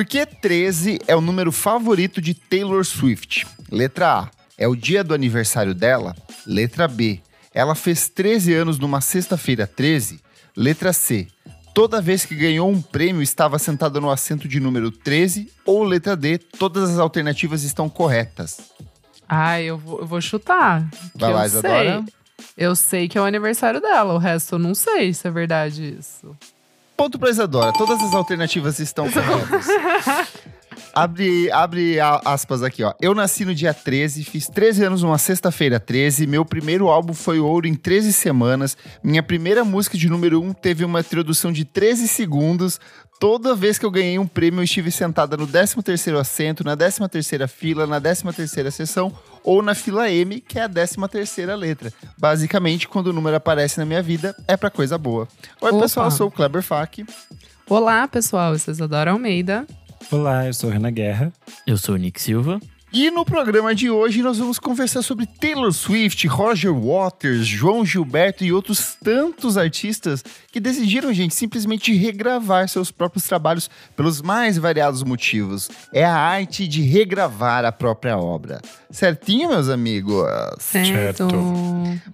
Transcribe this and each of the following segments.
Por que 13 é o número favorito de Taylor Swift? Letra A. É o dia do aniversário dela? Letra B. Ela fez 13 anos numa sexta-feira 13? Letra C. Toda vez que ganhou um prêmio estava sentada no assento de número 13? Ou letra D. Todas as alternativas estão corretas. Ah, eu vou, eu vou chutar. Vai lá, eu Isadora. sei. Eu sei que é o aniversário dela, o resto eu não sei se é verdade isso. Ponto pra Isadora. Todas as alternativas estão corretas. Abre, abre aspas aqui, ó. Eu nasci no dia 13, fiz 13 anos numa sexta-feira 13. Meu primeiro álbum foi ouro em 13 semanas. Minha primeira música de número 1 teve uma introdução de 13 segundos. Toda vez que eu ganhei um prêmio, eu estive sentada no 13º assento, na 13ª fila, na 13ª sessão ou na fila M, que é a 13ª letra. Basicamente, quando o número aparece na minha vida, é pra coisa boa. Oi, Opa. pessoal, eu sou o Kleber Fak. Olá, pessoal, eu sou Isadora Almeida. Olá, eu sou Renan Guerra. Eu sou o Nick Silva. E no programa de hoje nós vamos conversar sobre Taylor Swift, Roger Waters, João Gilberto e outros tantos artistas que decidiram, gente, simplesmente regravar seus próprios trabalhos pelos mais variados motivos. É a arte de regravar a própria obra. Certinho, meus amigos? Certo.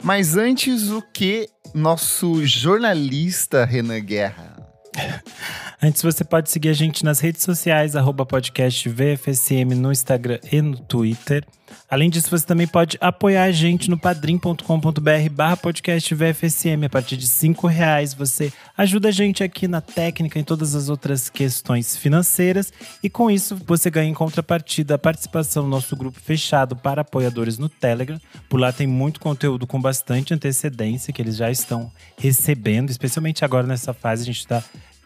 Mas antes, o que nosso jornalista Renan Guerra? Antes, você pode seguir a gente nas redes sociais, arroba podcast VFSM no Instagram e no Twitter. Além disso, você também pode apoiar a gente no padrim.com.br barra podcast VFSM. A partir de cinco reais, você ajuda a gente aqui na técnica, em todas as outras questões financeiras. E com isso, você ganha em contrapartida a participação no nosso grupo fechado para apoiadores no Telegram. Por lá tem muito conteúdo com bastante antecedência que eles já estão recebendo, especialmente agora nessa fase. A gente está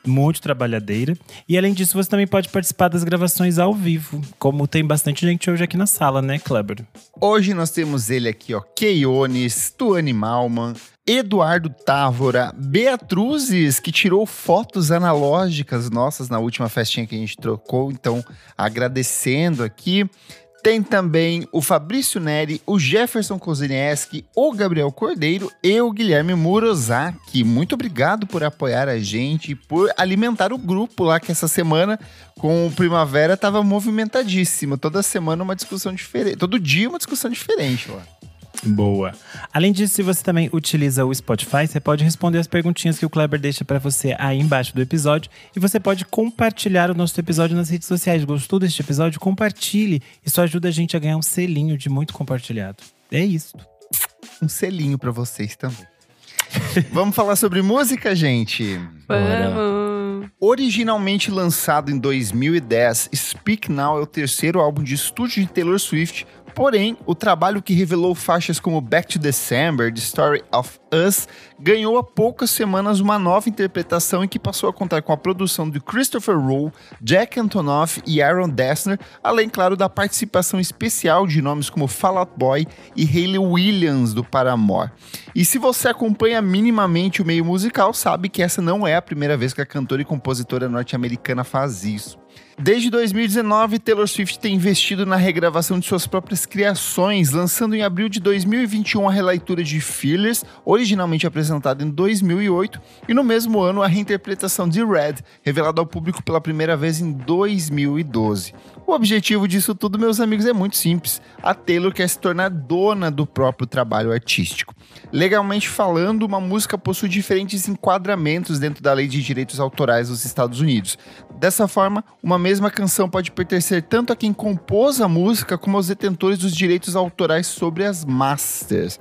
muito trabalhadeira. E além disso, você também pode participar das gravações ao vivo, como tem bastante gente hoje aqui na sala, né, Kleber? Hoje nós temos ele aqui, ó, Keiones, Tuane Malman, Eduardo Távora, Beatruzes, que tirou fotos analógicas nossas na última festinha que a gente trocou, então agradecendo aqui. Tem também o Fabrício Neri, o Jefferson Kozinieski, o Gabriel Cordeiro e o Guilherme Murozaki. Muito obrigado por apoiar a gente, por alimentar o grupo lá que essa semana com o Primavera tava movimentadíssimo. Toda semana uma discussão diferente. Todo dia uma discussão diferente lá. Boa. Além disso, se você também utiliza o Spotify, você pode responder as perguntinhas que o Kleber deixa pra você aí embaixo do episódio. E você pode compartilhar o nosso episódio nas redes sociais. Gostou deste episódio? Compartilhe. Isso ajuda a gente a ganhar um selinho de muito compartilhado. É isso. Um selinho pra vocês também. Vamos falar sobre música, gente? Vamos. Originalmente lançado em 2010, Speak Now é o terceiro álbum de estúdio de Taylor Swift. Porém, o trabalho que revelou faixas como Back to December, The Story of Us, ganhou há poucas semanas uma nova interpretação em que passou a contar com a produção de Christopher Rowe, Jack Antonoff e Aaron Dessner, além, claro, da participação especial de nomes como Fall Out Boy e Hayley Williams do Paramore. E se você acompanha minimamente o meio musical, sabe que essa não é a primeira vez que a cantora e compositora norte-americana faz isso. Desde 2019, Taylor Swift tem investido na regravação de suas próprias criações, lançando em abril de 2021 a releitura de Fearless, originalmente apresentada em 2008, e no mesmo ano a reinterpretação de Red, revelada ao público pela primeira vez em 2012. O objetivo disso tudo, meus amigos, é muito simples. A Taylor quer se tornar dona do próprio trabalho artístico. Legalmente falando, uma música possui diferentes enquadramentos dentro da lei de direitos autorais dos Estados Unidos. Dessa forma, uma mesma canção pode pertencer tanto a quem compôs a música como aos detentores dos direitos autorais sobre as masters.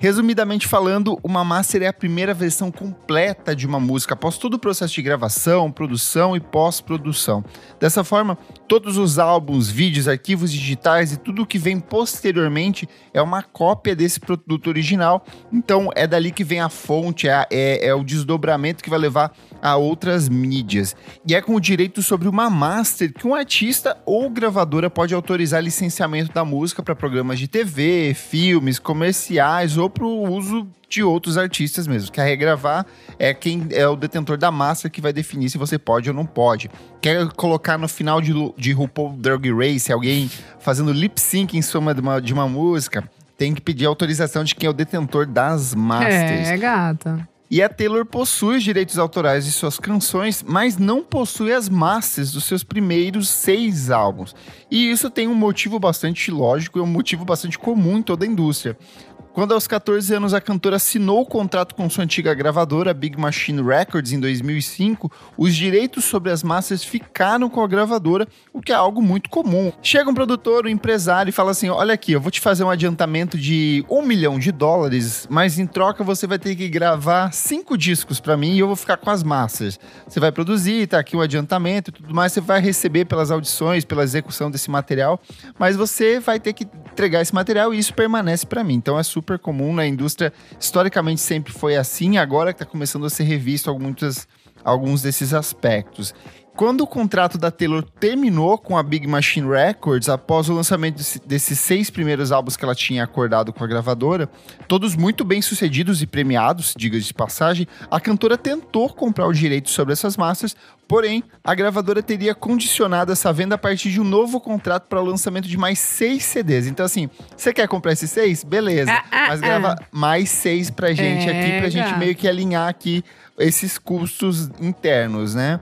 Resumidamente falando, uma master é a primeira versão completa de uma música após todo o processo de gravação, produção e pós-produção. Dessa forma, todos os álbuns, vídeos, arquivos digitais e tudo o que vem posteriormente é uma cópia desse produto original. Então é dali que vem a fonte, é, é- é o desdobramento que vai levar a outras mídias. E é com o direito sobre uma master que um artista ou gravadora pode autorizar licenciamento da música para programas de TV, filmes, comerciais ou para o uso de outros artistas mesmo. Quer regravar é quem é o detentor da master que vai definir se você pode ou não pode. Quer colocar no final de, de RuPaul Drag Race alguém fazendo lip sync em cima de uma, de uma música, tem que pedir autorização de quem é o detentor das masters. É, gata. E a Taylor possui os direitos autorais de suas canções, mas não possui as masters dos seus primeiros seis álbuns. E isso tem um motivo bastante lógico e um motivo bastante comum em toda a indústria. Quando aos 14 anos a cantora assinou o contrato com sua antiga gravadora, Big Machine Records, em 2005, os direitos sobre as massas ficaram com a gravadora, o que é algo muito comum. Chega um produtor, um empresário e fala assim: Olha aqui, eu vou te fazer um adiantamento de um milhão de dólares, mas em troca você vai ter que gravar cinco discos para mim e eu vou ficar com as massas. Você vai produzir, tá aqui o um adiantamento e tudo mais, você vai receber pelas audições, pela execução desse material, mas você vai ter que entregar esse material e isso permanece para mim. Então é super comum na indústria. Historicamente sempre foi assim, agora que está começando a ser revisto alguns, alguns desses aspectos. Quando o contrato da Taylor terminou com a Big Machine Records, após o lançamento desses seis primeiros álbuns que ela tinha acordado com a gravadora, todos muito bem sucedidos e premiados, diga de passagem, a cantora tentou comprar o direito sobre essas masters, porém, a gravadora teria condicionado essa venda a partir de um novo contrato para o lançamento de mais seis CDs. Então, assim, você quer comprar esses seis? Beleza. Ah, ah, mas grava ah. mais seis pra gente é, aqui, pra gente meio que alinhar aqui esses custos internos, né?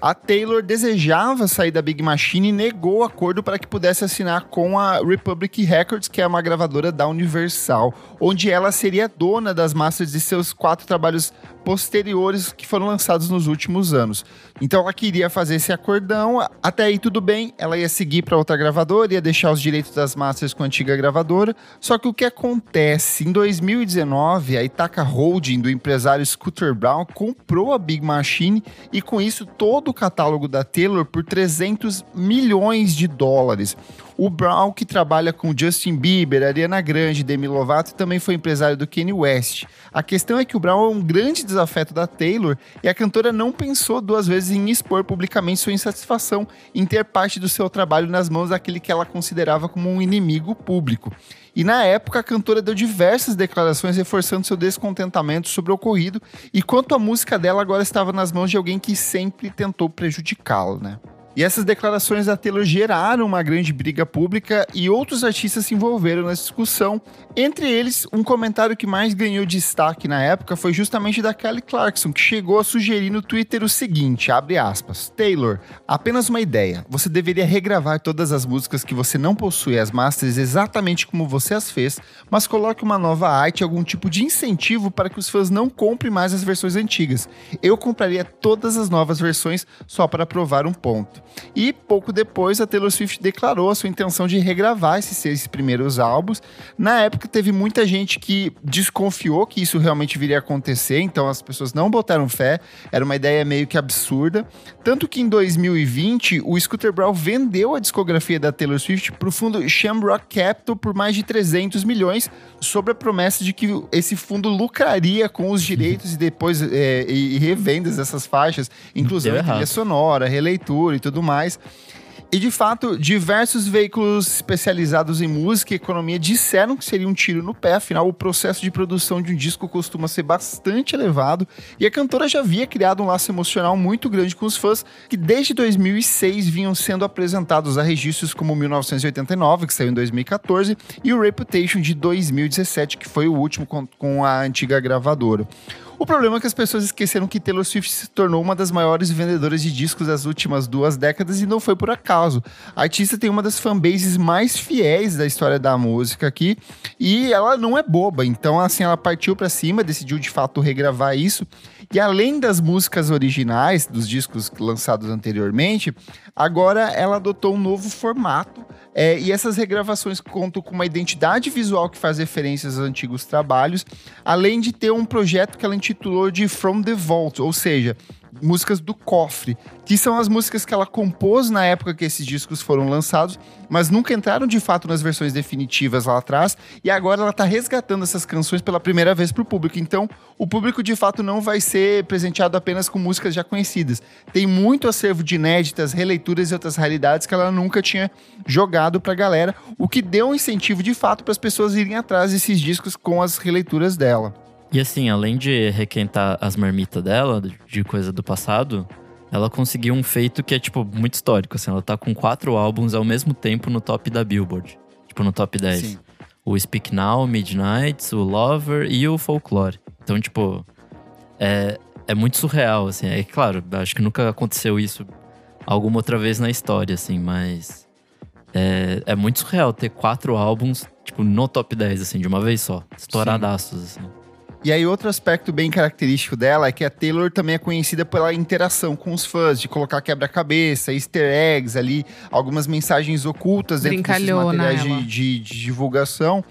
A Taylor desejava sair da Big Machine e negou o acordo para que pudesse assinar com a Republic Records, que é uma gravadora da Universal, onde ela seria dona das masters de seus quatro trabalhos posteriores que foram lançados nos últimos anos. Então ela queria fazer esse acordão, até aí tudo bem, ela ia seguir para outra gravadora, ia deixar os direitos das masters com a antiga gravadora. Só que o que acontece? Em 2019, a Itaca Holding do empresário Scooter Brown comprou a Big Machine e com isso todo o catálogo da Taylor por 300 milhões de dólares. O Brown, que trabalha com Justin Bieber, Ariana Grande, Demi Lovato, também foi empresário do Kanye West. A questão é que o Brown é um grande desafeto da Taylor e a cantora não pensou duas vezes em expor publicamente sua insatisfação em ter parte do seu trabalho nas mãos daquele que ela considerava como um inimigo público. E na época, a cantora deu diversas declarações reforçando seu descontentamento sobre o ocorrido e quanto a música dela agora estava nas mãos de alguém que sempre tentou prejudicá-la, né? E essas declarações da Taylor geraram uma grande briga pública e outros artistas se envolveram nessa discussão. Entre eles, um comentário que mais ganhou destaque na época foi justamente da Kelly Clarkson, que chegou a sugerir no Twitter o seguinte, abre aspas, Taylor, apenas uma ideia, você deveria regravar todas as músicas que você não possui as masters exatamente como você as fez, mas coloque uma nova arte, algum tipo de incentivo para que os fãs não comprem mais as versões antigas. Eu compraria todas as novas versões só para provar um ponto. E pouco depois, a Taylor Swift declarou a sua intenção de regravar esses seis primeiros álbuns. Na época, teve muita gente que desconfiou que isso realmente viria a acontecer, então as pessoas não botaram fé, era uma ideia meio que absurda. Tanto que em 2020, o Scooter Brown vendeu a discografia da Taylor Swift para o fundo Shamrock Capital por mais de 300 milhões, sob a promessa de que esse fundo lucraria com os direitos e depois é, e revendas dessas faixas, inclusive trilha sonora, releitura e tudo mais. E de fato, diversos veículos especializados em música e economia disseram que seria um tiro no pé, afinal, o processo de produção de um disco costuma ser bastante elevado e a cantora já havia criado um laço emocional muito grande com os fãs que desde 2006 vinham sendo apresentados a registros como 1989, que saiu em 2014, e o Reputation de 2017, que foi o último com, a antiga gravadora. O problema é que as pessoas esqueceram que Taylor Swift se tornou uma das maiores vendedoras de discos das últimas duas décadas e não foi por acaso. A artista tem uma das fanbases mais fiéis da história da música aqui e ela não é boba, então assim ela partiu para cima, decidiu de fato regravar isso. E além das músicas originais dos discos lançados anteriormente, agora ela adotou um novo formato é, e essas regravações contam com uma identidade visual que faz referências aos antigos trabalhos, além de ter um projeto que ela intitulou de From the Vault, ou seja, músicas do cofre, que são as músicas que ela compôs na época que esses discos foram lançados, mas nunca entraram de fato nas versões definitivas lá atrás, e agora ela está resgatando essas canções pela primeira vez para o público. Então, o público de fato não vai ser presenteado apenas com músicas já conhecidas. Tem muito acervo de inéditas, releituras e outras raridades que ela nunca tinha jogado para a galera, o que deu um incentivo de fato para as pessoas irem atrás desses discos com as releituras dela. E assim, além de requentar as marmitas dela, de coisa do passado, ela conseguiu um feito que é, tipo, muito histórico. Assim, ela tá com quatro álbuns ao mesmo tempo no top da Billboard. Tipo, no top 10. Sim. O Speak Now, Midnights, o Lover e o Folklore. Então, tipo, é, é muito surreal, assim. É claro, acho que nunca aconteceu isso alguma outra vez na história, assim, mas é, é muito surreal ter quatro álbuns, tipo, no top 10, assim, de uma vez só. Estouradaços, assim. E aí, outro aspecto bem característico dela é que a Taylor também é conhecida pela interação com os fãs, de colocar quebra-cabeça, easter eggs ali, algumas mensagens ocultas dentro desses materiais de, de- de divulgação.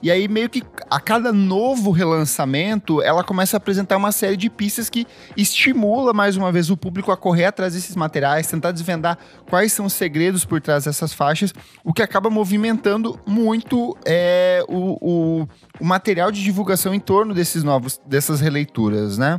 E aí, meio que a cada novo relançamento, ela começa a apresentar uma série de pistas que estimula mais uma vez o público a correr atrás desses materiais, tentar desvendar quais são os segredos por trás dessas faixas, o que acaba movimentando muito é, o, o, o material de divulgação em torno desses novos, dessas releituras, né?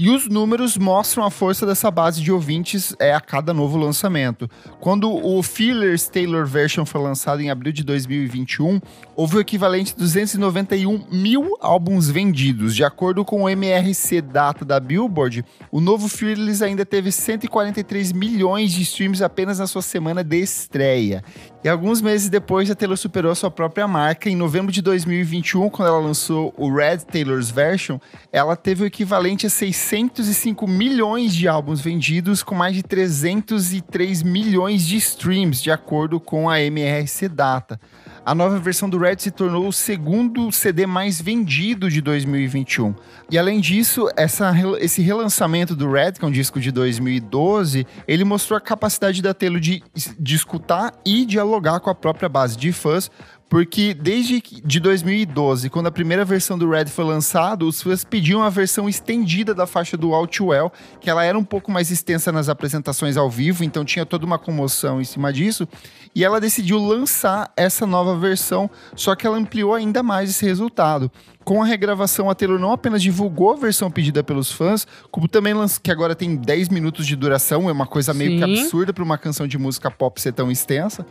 E os números mostram a força dessa base de ouvintes é, a cada novo lançamento. Quando o Feelers Taylor Version foi lançado em abril de 2021, houve o equivalente a 291 mil álbuns vendidos. De acordo com o MRC Data da Billboard, o novo Fearless ainda teve 143 milhões de streams apenas na sua semana de estreia. E alguns meses depois, a Taylor superou a sua própria marca. Em novembro de 2021, quando ela lançou o Red Taylor's Version, ela teve o equivalente a 605 milhões de álbuns vendidos, com mais de 303 milhões de streams, de acordo com a MRC Data. A nova versão do Red se tornou o segundo CD mais vendido de 2021. E além disso, essa, esse relançamento do Red, que é um disco de 2012, ele mostrou a capacidade da Taylor de, de escutar e dialogar com a própria base de fãs, porque desde que- de 2012, quando a primeira versão do Red foi lançada, os fãs pediam a versão estendida da faixa do All Too Well, que ela era um pouco mais extensa nas apresentações ao vivo, então tinha toda uma comoção em cima disso. E ela decidiu lançar essa nova versão, só que ela ampliou ainda mais esse resultado. Com a regravação, a Taylor não apenas divulgou a versão pedida pelos fãs, como também lançou, que agora tem 10 minutos de duração, é uma coisa meio que Sim. absurda para uma canção de música pop ser tão extensa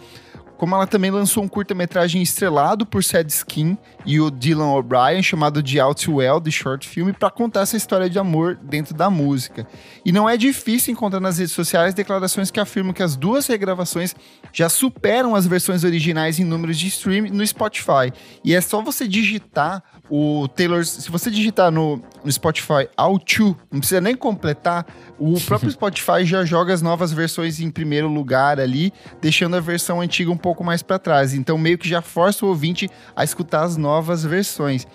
como ela também lançou um curta-metragem estrelado por Sad Skin e o Dylan O'Brien, chamado de Out to Well, de short film, para contar essa história de amor dentro da música. E não é difícil encontrar nas redes sociais declarações que afirmam que as duas regravações já superam as versões originais em números de stream no Spotify. E é só você digitar o Taylor, se você digitar no, no Spotify All Two, não precisa nem completar, o próprio Spotify já joga as novas versões em primeiro lugar ali, deixando a versão antiga um pouco mais para trás. Então meio que já força o ouvinte a escutar as novas versões.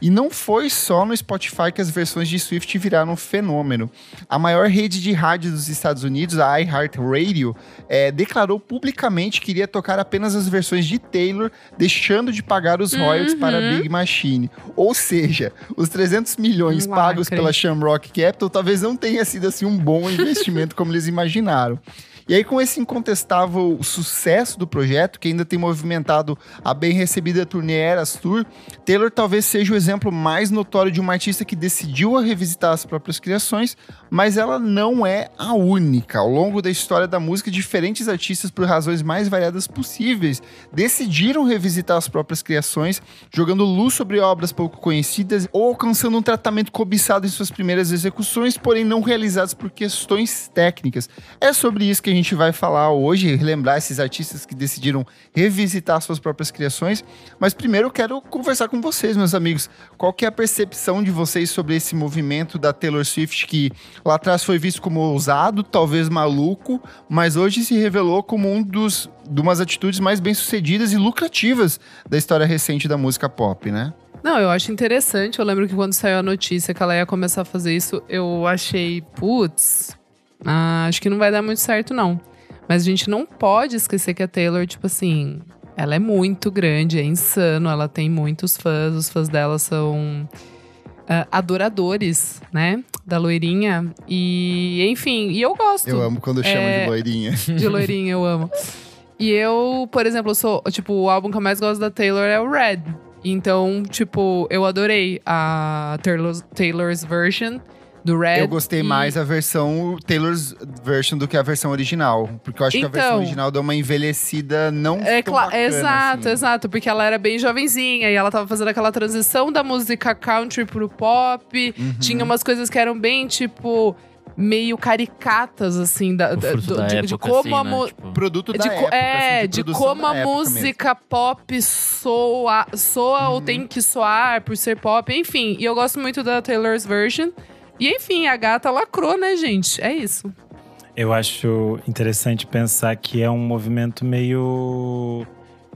E não foi só no Spotify que as versões de Swift viraram um fenômeno. A maior rede de rádio dos Estados Unidos, a iHeartRadio, é, declarou publicamente que iria tocar apenas as versões de Taylor, deixando de pagar os royalties para a Big Machine. Ou seja, os 300 milhões pagos pela Shamrock Capital talvez não tenha sido assim um bom investimento como eles imaginaram. E aí, com esse incontestável sucesso do projeto, que ainda tem movimentado a bem recebida turnê Eras Tour, Taylor talvez seja o exemplo mais notório de uma artista que decidiu a revisitar as próprias criações, mas ela não é a única. Ao longo da história da música, diferentes artistas, por razões mais variadas possíveis, decidiram revisitar as próprias criações, jogando luz sobre obras pouco conhecidas ou alcançando um tratamento cobiçado em suas primeiras execuções, porém não realizadas por questões técnicas. É sobre isso que a gente vai falar hoje, relembrar esses artistas que decidiram revisitar suas próprias criações. Mas primeiro eu quero conversar com vocês, meus amigos. Qual que é a percepção de vocês sobre esse movimento da Taylor Swift que lá atrás foi visto como ousado, talvez maluco, mas hoje se revelou como um dos de umas atitudes mais bem-sucedidas e lucrativas da história recente da música pop, né? Não, eu acho interessante. Eu lembro que quando saiu a notícia que ela ia começar a fazer isso, eu achei, putz, ah, acho que não vai dar muito certo, não. Mas a gente não pode esquecer que a Taylor, tipo assim, ela é muito grande, é insano, ela tem muitos fãs, os fãs dela são ah, adoradores, né? Da loirinha. E, enfim, e eu gosto. Eu amo quando chamam É. de loirinha. De loirinha, eu amo. E eu, por exemplo, sou. Tipo, o álbum que eu mais gosto da Taylor é o Red. Então, tipo, eu adorei a Taylor's, Taylor's version do Red. Eu gostei e- mais a versão Taylor's version do que a versão original. Porque eu acho que a versão Então. original deu uma envelhecida não É tão claro, bacana, exato, assim. exato, porque ela era bem jovenzinha e ela tava fazendo aquela transição da música country pro pop. Uhum. Tinha umas coisas que eram bem, tipo, meio caricatas, assim, da, da- do- da de, época, de como assim, a né? Tipo, Produto da de, época, é, assim, de produção como a época mesmo. música pop soa, soa ou tem que soar por ser pop, enfim. E eu gosto muito da Taylor's version. E enfim, a gata lacrou, né, gente? É isso. Eu acho interessante pensar que é um movimento meio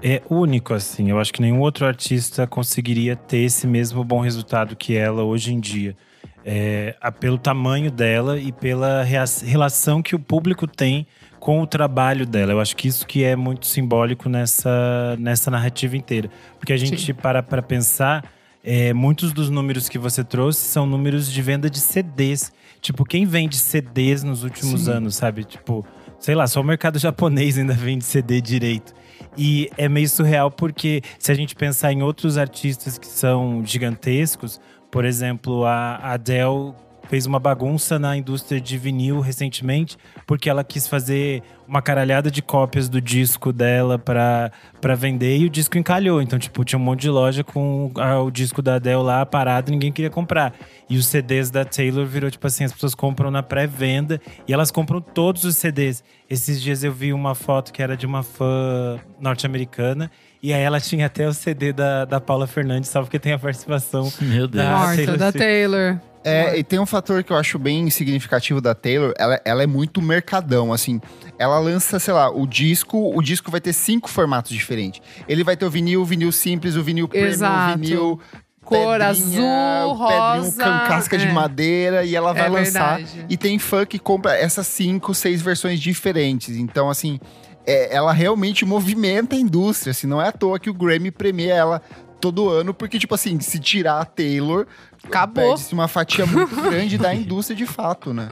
é único assim. Eu acho que nenhum outro artista conseguiria ter esse mesmo bom resultado que ela hoje em dia. É, pelo tamanho dela e pela relação que o público tem com o trabalho dela. Eu acho que isso que é muito simbólico nessa, nessa narrativa inteira. Porque a gente Sim. para para pensar, é, muitos dos números que você trouxe são números de venda de CDs. Tipo, quem vende CDs nos últimos Sim. anos, sabe? Tipo, sei lá, só o mercado japonês ainda vende CD direito. E é meio surreal porque se a gente pensar em outros artistas que são gigantescos, por exemplo, a Adele fez uma bagunça na indústria de vinil recentemente, porque ela quis fazer uma caralhada de cópias do disco dela para vender e o disco encalhou. Então, tipo, tinha um monte de loja com a, o disco da Adele lá parado e ninguém queria comprar. E os CDs da Taylor virou tipo assim, as pessoas compram na pré-venda e elas compram todos os CDs. Esses dias eu vi uma foto que era de uma fã norte-americana e aí ela tinha até o CD da, da Paula Fernandes, só porque tem a participação Meu Deus. da Morta, Taylor. Da Taylor. É, e tem um fator que eu acho bem significativo da Taylor, ela, ela é muito mercadão, assim. Ela lança, sei lá, o disco, o disco vai ter cinco formatos diferentes. Ele vai ter o vinil, o vinil simples, o vinil premium, o vinil cor pedrinha, azul, rosa, pedrinho, casca é. de madeira e ela vai é lançar. Verdade. E tem fã que compra essas cinco, seis versões diferentes. Então, assim, é, ela realmente movimenta a indústria. Assim, não é à toa que o Grammy premia ela todo ano, porque, tipo assim, se tirar a Taylor, acabou. Perde-se uma fatia muito grande da indústria de fato, né?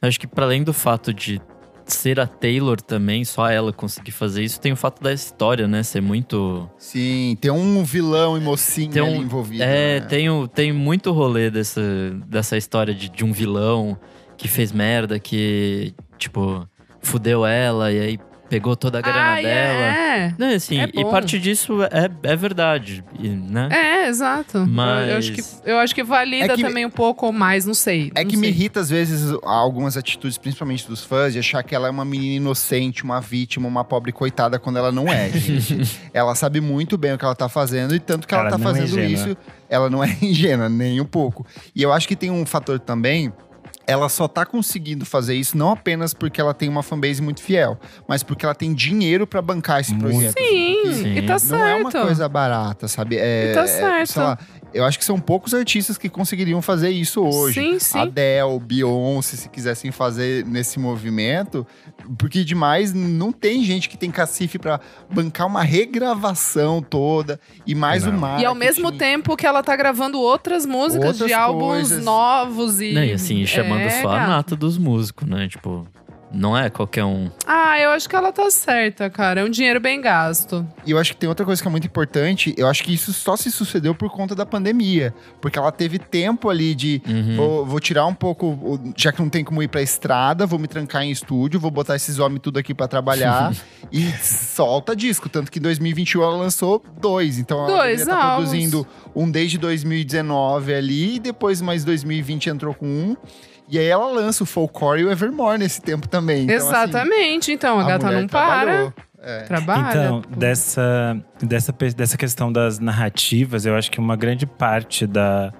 Acho que para além do fato de ser a Taylor também, só ela conseguir fazer isso, tem o fato da história, né? Ser muito. Sim, tem um vilão e mocinho tem um, envolvido. É, né? tem, tem muito rolê dessa, dessa história de, de um vilão que fez merda, que, tipo, fudeu ela e aí pegou toda a grana ah, dela. É. Não, assim, é e parte disso é, é verdade, né? É, exato. Mas... Eu, acho que, eu acho que valida é que também me... um pouco mais, não sei. É não que sei. me irrita, às vezes, algumas atitudes, principalmente dos fãs, de achar que ela é uma menina inocente, uma vítima, uma pobre coitada, quando ela não é, gente. ela sabe muito bem o que ela tá fazendo, e tanto que ela, ela tá é fazendo é isso, ela não é ingênua, nem um pouco. E eu acho que tem um fator também ela só tá conseguindo fazer isso não apenas porque ela tem uma fanbase muito fiel, mas porque ela tem dinheiro para bancar esse projeto. Sim, Sim, e tá certo. Não é uma coisa barata, sabe? É, e tá certo. É, lá, eu acho que são poucos artistas que conseguiriam fazer isso hoje. Sim, sim. Adele, Beyoncé, se quisessem fazer nesse movimento, porque demais não tem gente que tem cacife para bancar uma regravação toda e mais não. marketing. E ao mesmo tempo que ela tá gravando outras músicas outras de álbuns coisas. novos e não, e assim, chamando é, só a nata dos músicos, né? Tipo, não é qualquer um. Ah, eu acho que ela tá certa, cara. É um dinheiro bem gasto. E eu acho que tem outra coisa que é muito importante. Eu acho que isso só se sucedeu por conta da pandemia. Porque ela teve tempo ali de. Uhum. Vou, vou, tirar um pouco. Já que não tem como ir pra estrada, vou me trancar em estúdio, vou botar esses homens tudo aqui para trabalhar. e solta disco. Tanto que em 2021 ela lançou dois. Então ela dois tá produzindo um desde 2019 ali. E depois mais 2020 entrou com um. E aí ela lança o Folklore e o Evermore nesse tempo também. Então, assim, Exatamente. Assim, então, a, a gata não para. É. Trabalha. Então, dessa, dessa, dessa questão das narrativas, eu acho que uma grande parte da,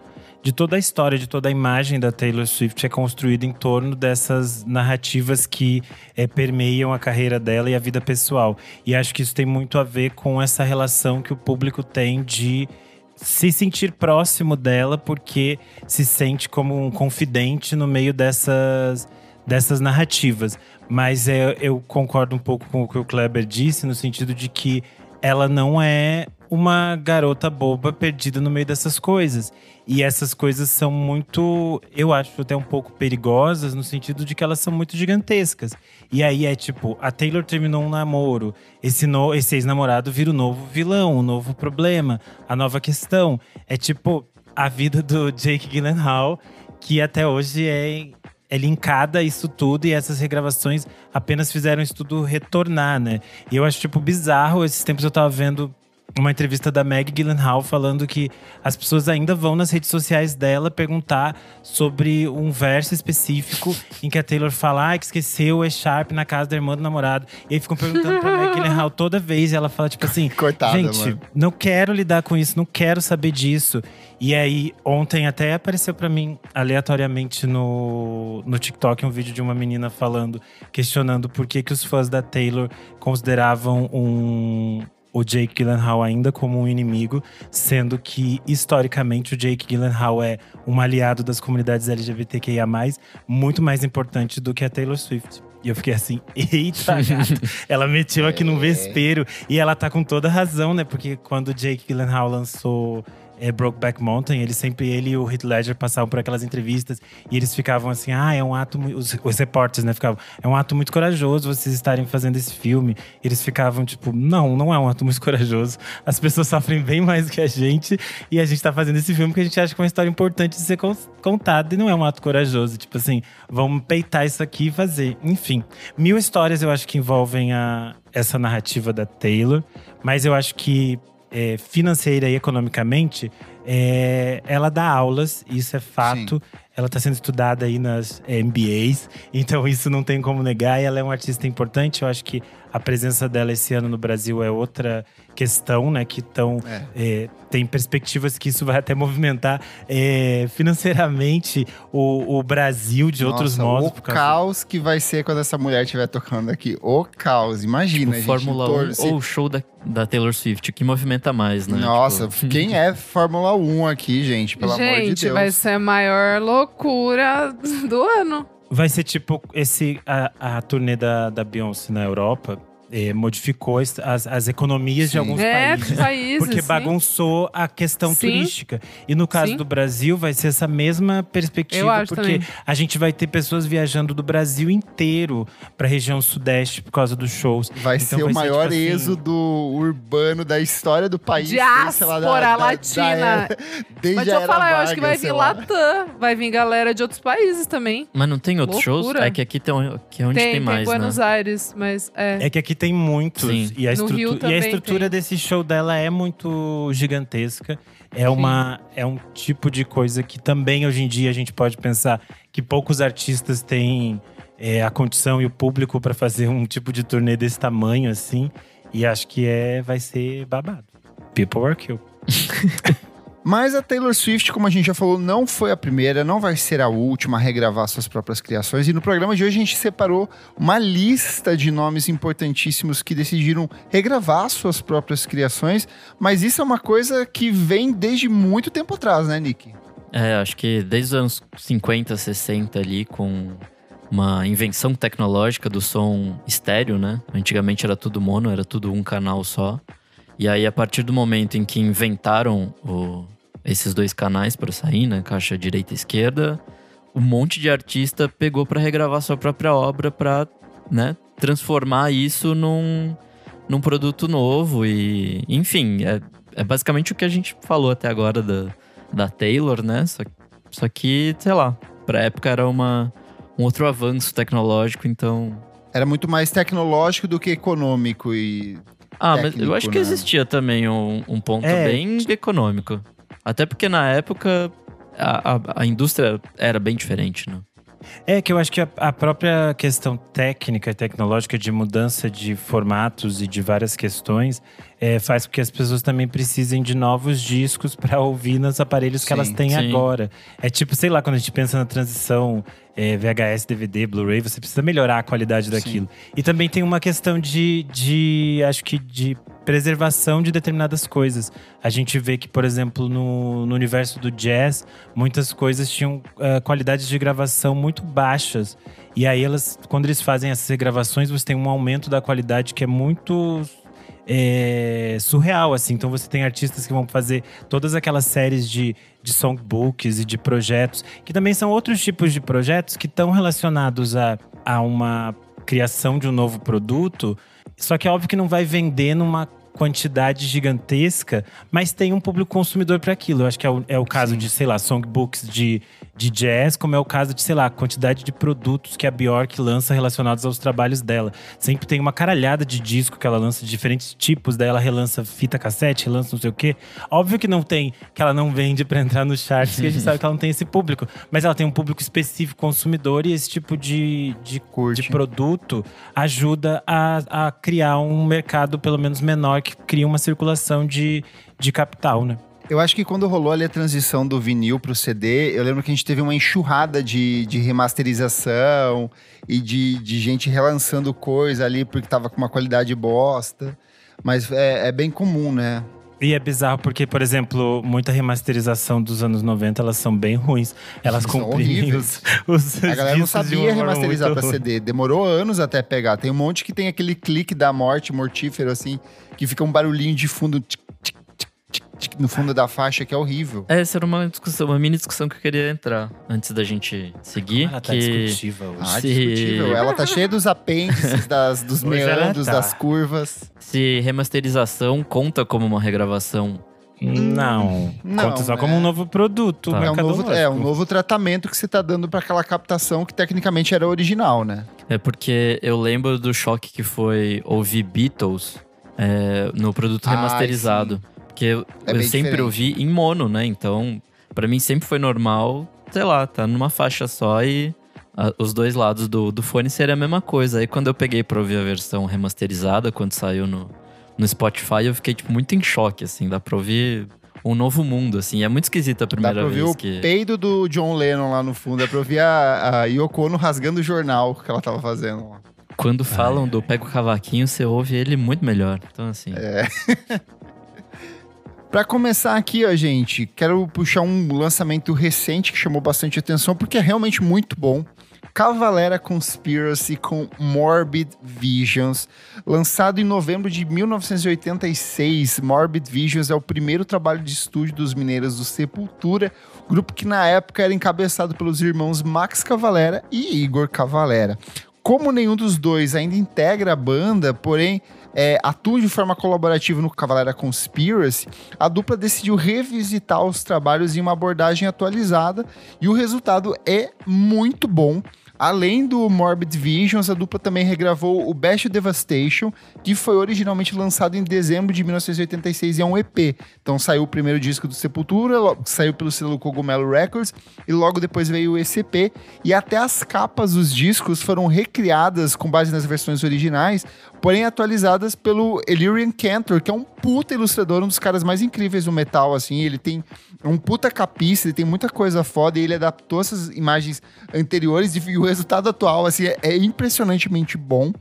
de toda a história, de toda a imagem da Taylor Swift é construída em torno dessas narrativas que é, permeiam a carreira dela e a vida pessoal. E acho que isso tem muito a ver com essa relação que o público tem de se sentir próximo dela porque se sente como um confidente no meio dessas, dessas narrativas. Mas é, eu concordo um pouco com o que o Kleber disse, no sentido de que ela não é uma garota boba perdida no meio dessas coisas. E essas coisas são muito, eu acho até um pouco perigosas, no sentido de que elas são muito gigantescas. E aí é tipo, a Taylor terminou um namoro, esse, no, esse ex-namorado vira o novo vilão, o novo problema, a nova questão. É tipo a vida do Jake Gyllenhaal, que até hoje é é linkada isso tudo e essas regravações apenas fizeram isso tudo retornar, né? E eu acho, tipo, bizarro. Esses tempos eu tava vendo uma entrevista da Meg Gyllenhaal falando que as pessoas ainda vão nas redes sociais dela perguntar sobre um verso específico em que a Taylor fala ah, que esqueceu o E-Sharp na casa da irmã do namorado. E aí ficam perguntando pra Meg Gyllenhaal toda vez e ela fala tipo assim, Coitada, gente, mano. não quero lidar com isso, não quero saber disso. E aí, ontem até apareceu pra mim, aleatoriamente no, no TikTok, um vídeo de uma menina falando, questionando por que, que os fãs da Taylor consideravam um, o Jake Gyllenhaal ainda como um inimigo, sendo que, historicamente, o Jake Gyllenhaal é um aliado das comunidades LGBTQIA+, muito mais importante do que a Taylor Swift. E eu fiquei assim, eita, gato. ela meteu aqui num vespeiro. E ela tá com toda razão, né? Porque quando o Jake Gyllenhaal lançou é, Brokeback Mountain, ele sempre, ele e o Heath Ledger passavam por aquelas entrevistas e eles ficavam assim, ah, é um ato, mui-" os, os repórteres, né, ficavam, é um ato muito corajoso vocês estarem fazendo esse filme. Eles ficavam tipo, não, não é um ato muito corajoso. As pessoas sofrem bem mais que a gente e a gente tá fazendo esse filme porque a gente acha que é uma história importante de ser con- contada e não é um ato corajoso. Tipo assim, vamos peitar isso aqui e fazer. Enfim, mil histórias eu acho que envolvem a, essa narrativa da Taylor, mas eu acho que é, financeira e economicamente, é, ela dá aulas, isso é fato. Ela está sendo estudada aí nas é, MBAs, então isso não tem como negar. E ela é uma artista importante. Eu acho que a presença dela esse ano no Brasil é outra questão, né? Que tão, É. é, tem perspectivas que isso vai até movimentar é, financeiramente o, o Brasil de outros Nossa, modos. O por causa- caos que vai ser quando essa mulher estiver tocando aqui. O caos, imagina. Tipo, gente, Fórmula 1 torce- ou o show da, da Taylor Swift, que movimenta mais, né? Nossa, Tipo, quem é Fórmula 1 aqui, gente? Pelo amor de Gente, Deus. vai ser a maior loucura do ano. Vai ser tipo esse a, a turnê da, da Beyoncé na Europa. Eh, modificou as, as, as economias de Sim. alguns É, países. países. Porque sim. bagunçou a questão Sim. turística. E no caso Sim. do Brasil, vai ser essa mesma perspectiva. Eu acho porque também. a gente vai ter pessoas viajando do Brasil inteiro pra região sudeste por causa dos shows. Vai Então ser o vai ser, maior tipo assim- êxodo urbano da história do país. sei lá, Diáspora latina. era- desde Mas a deixa eu falar, eu acho que vai vir lá. Latam. Vai vir galera de outros países também. Mas não tem outros shows? Loucura. É que aqui tem, que é onde tem, tem, tem mais, Buenos né? Aires, mas é. É que aqui tem muitos. Sim. E a, No estrutu- Rio e a estrutura tem. desse show dela é muito gigantesca. É, uma, é um tipo de coisa que também hoje em dia a gente pode pensar que poucos artistas têm é, a condição e o público para fazer um tipo de turnê desse tamanho assim. E acho que é, vai ser babado. People are kill. Mas a Taylor Swift, como a gente já falou, não foi a primeira, não vai ser a última a regravar suas próprias criações. E no programa de hoje a gente separou uma lista de nomes importantíssimos que decidiram regravar suas próprias criações. Mas isso é uma coisa que vem desde muito tempo atrás, né, Nick? É, acho que desde os anos 50, 60 ali, com uma invenção tecnológica do som estéreo, né? Antigamente era tudo mono, era tudo um canal só. E aí, a partir do momento em que inventaram o- esses dois canais para sair, né? Caixa direita e esquerda, um monte de artista pegou para regravar sua própria obra para, né? Transformar isso num, num produto novo e, enfim, é, é basicamente o que a gente falou até agora da, da Taylor, né? Só, só que, sei lá, pra época era uma, um outro avanço tecnológico, então. Era muito mais tecnológico do que econômico e Ah, mas Técnico, eu acho que né? existia também um, um ponto É. bem econômico. Até porque na época a, a, a indústria era bem diferente, né? É que eu acho que a, a própria questão técnica e tecnológica de mudança de formatos e de várias questões é, faz com que as pessoas também precisem de novos discos para ouvir nos aparelhos que Sim, elas têm sim. agora. É tipo, sei lá, quando a gente pensa na transição é, VHS, DVD, Blu-ray, você precisa melhorar a qualidade daquilo. E também tem uma questão de, de acho que de preservação de determinadas coisas. A gente vê que, por exemplo, no, no universo do jazz, muitas coisas tinham ah, qualidades de gravação muito baixas. E aí elas, quando eles fazem essas regravações, você tem um aumento da qualidade que é muito é, surreal, assim. Então você tem artistas que vão fazer todas aquelas séries de, de songbooks e de projetos, que também são outros tipos de projetos que estão relacionados a, a uma criação de um novo produto. Só que é óbvio que não vai vender numa quantidade gigantesca, mas tem um público consumidor para aquilo. Eu acho que é o, é o caso de, sei lá, songbooks de, de jazz, como é o caso de, sei lá, a quantidade de produtos que a Bjork lança relacionados aos trabalhos dela. Sempre tem uma caralhada de disco que ela lança de diferentes tipos, daí ela relança fita cassete, relança não sei o quê. Óbvio que não tem, que ela não vende para entrar no charts, que a gente sabe que ela não tem esse público. Mas ela tem um público específico consumidor e esse tipo de, de, Curte. de produto ajuda a, a criar um mercado, pelo menos menor, que cria uma circulação de, de capital, né? Eu acho que quando rolou ali a transição do vinil pro CD, eu lembro que a gente teve uma enxurrada de, de remasterização e de, de gente relançando coisa ali porque tava com uma qualidade bosta. Mas é, é bem comum, né? E é bizarro porque, por exemplo, muita remasterização dos anos 90, elas são bem ruins. Elas São comprimem horríveis. os, os A galera não sabia remasterizar pra ruim. CD. Demorou anos até pegar. Tem um monte que tem aquele clique da morte mortífero, assim, que fica um barulhinho de fundo tic, tic, tic, no fundo da faixa, que é horrível. Essa era uma discussão, uma mini discussão que eu queria entrar antes da gente seguir. Ela tá que discutível hoje. Ah, Se- discutível. Ela tá cheia dos apêndices, das, dos meandros, tá. das curvas. se remasterização conta como uma regravação. Não. não, Conta só né? como um novo produto. Tá. É um, novo, é um novo tratamento que você tá dando pra aquela captação que tecnicamente era original, né? É porque eu lembro do choque que foi ouvir Beatles é, no produto Ai, remasterizado. Porque eu, É eu sempre diferente. ouvi em mono, né? Então, pra mim sempre foi normal, sei lá, tá numa faixa só e a- os dois lados do, do fone seria a mesma coisa. Aí quando eu peguei pra ouvir a versão remasterizada, quando saiu no, no Spotify, eu fiquei, tipo, muito em choque, assim. Dá pra ouvir um novo mundo, assim. É muito esquisito a Dá primeira pra ouvir vez o que... peido do John Lennon lá no fundo. Dá pra ouvir a, a Yoko Ono rasgando o jornal que ela tava fazendo. lá. Quando falam do pega o cavaquinho, você ouve ele muito melhor. Então, assim... É. Pra começar aqui, ó, gente, quero puxar um lançamento recente que chamou bastante atenção porque é realmente muito bom. Cavalera Conspiracy com Morbid Visions, lançado em novembro de 1986. Morbid Visions é o primeiro trabalho de estúdio dos mineiros do Sepultura, grupo que na época era encabeçado pelos irmãos Max Cavalera e Igor Cavalera. Como nenhum dos dois ainda integra a banda, porém é, atua de forma colaborativa no Cavalera Conspiracy, a dupla decidiu revisitar os trabalhos em uma abordagem atualizada e o resultado é muito bom. Além do Morbid Visions, a dupla também regravou o Bash Devastation, que foi originalmente lançado em dezembro de 1986 e é um EP. Então saiu o primeiro disco do Sepultura, saiu pelo selo Cogumelo Records e logo depois veio o ECP. E até as capas dos discos foram recriadas com base nas versões originais, porém atualizadas pelo Illyrian Cantor, que é um puta ilustrador, um dos caras mais incríveis do metal, assim. Ele tem um puta capista, ele tem muita coisa foda e ele adaptou essas imagens anteriores e o resultado atual, assim, é, é impressionantemente bom.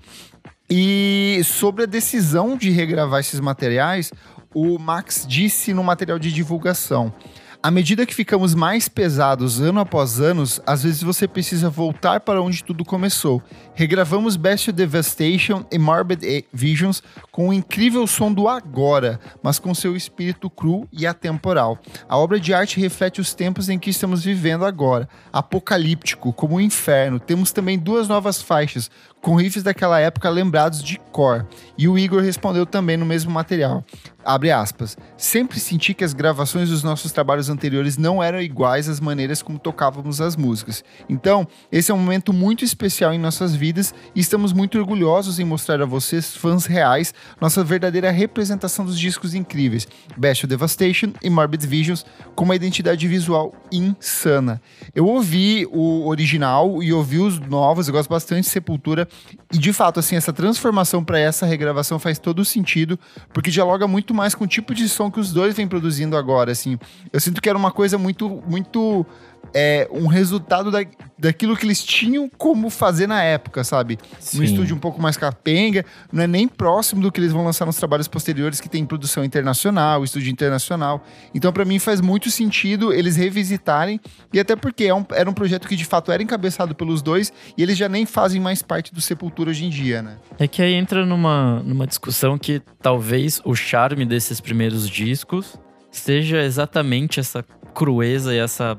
E sobre a decisão de regravar esses materiais, o Max disse no material de divulgação. À medida que ficamos mais pesados ano após ano, às vezes você precisa voltar para onde tudo começou. Regravamos Best Devastation e Morbid Visions com o incrível som do agora, mas com seu espírito cru e atemporal. A obra de arte reflete os tempos em que estamos vivendo agora, apocalíptico, como o inferno. Temos também duas novas faixas, com riffs daquela época lembrados de cor. E o Igor respondeu também no mesmo material. Abre aspas. Sempre senti que as gravações dos nossos trabalhos anteriores não eram iguais às maneiras como tocávamos as músicas. Então, esse é um momento muito especial em nossas vidas e estamos muito orgulhosos em mostrar a vocês, fãs reais, nossa verdadeira representação dos discos incríveis, Best Devastation e Morbid Visions, com uma identidade visual insana. Eu ouvi o original e ouvi os novos, eu gosto bastante de Sepultura, e de fato, assim, essa transformação para essa regravação faz todo sentido, porque dialoga muito mais com o tipo de som que os dois vêm produzindo agora, assim. Eu sinto que era uma coisa muito, muito é, um resultado da, daquilo que eles tinham como fazer na época, sabe? Sim. Num estúdio um pouco mais capenga, não é nem próximo do que eles vão lançar nos trabalhos posteriores, que tem produção internacional, estúdio internacional. Então, pra mim, faz muito sentido eles revisitarem, e até porque é um- era um projeto que de fato era encabeçado pelos dois, e eles já nem fazem mais parte do Sepultura hoje em dia, né? É que aí entra numa, numa discussão que talvez o charme desses primeiros discos seja exatamente essa crueza e essa,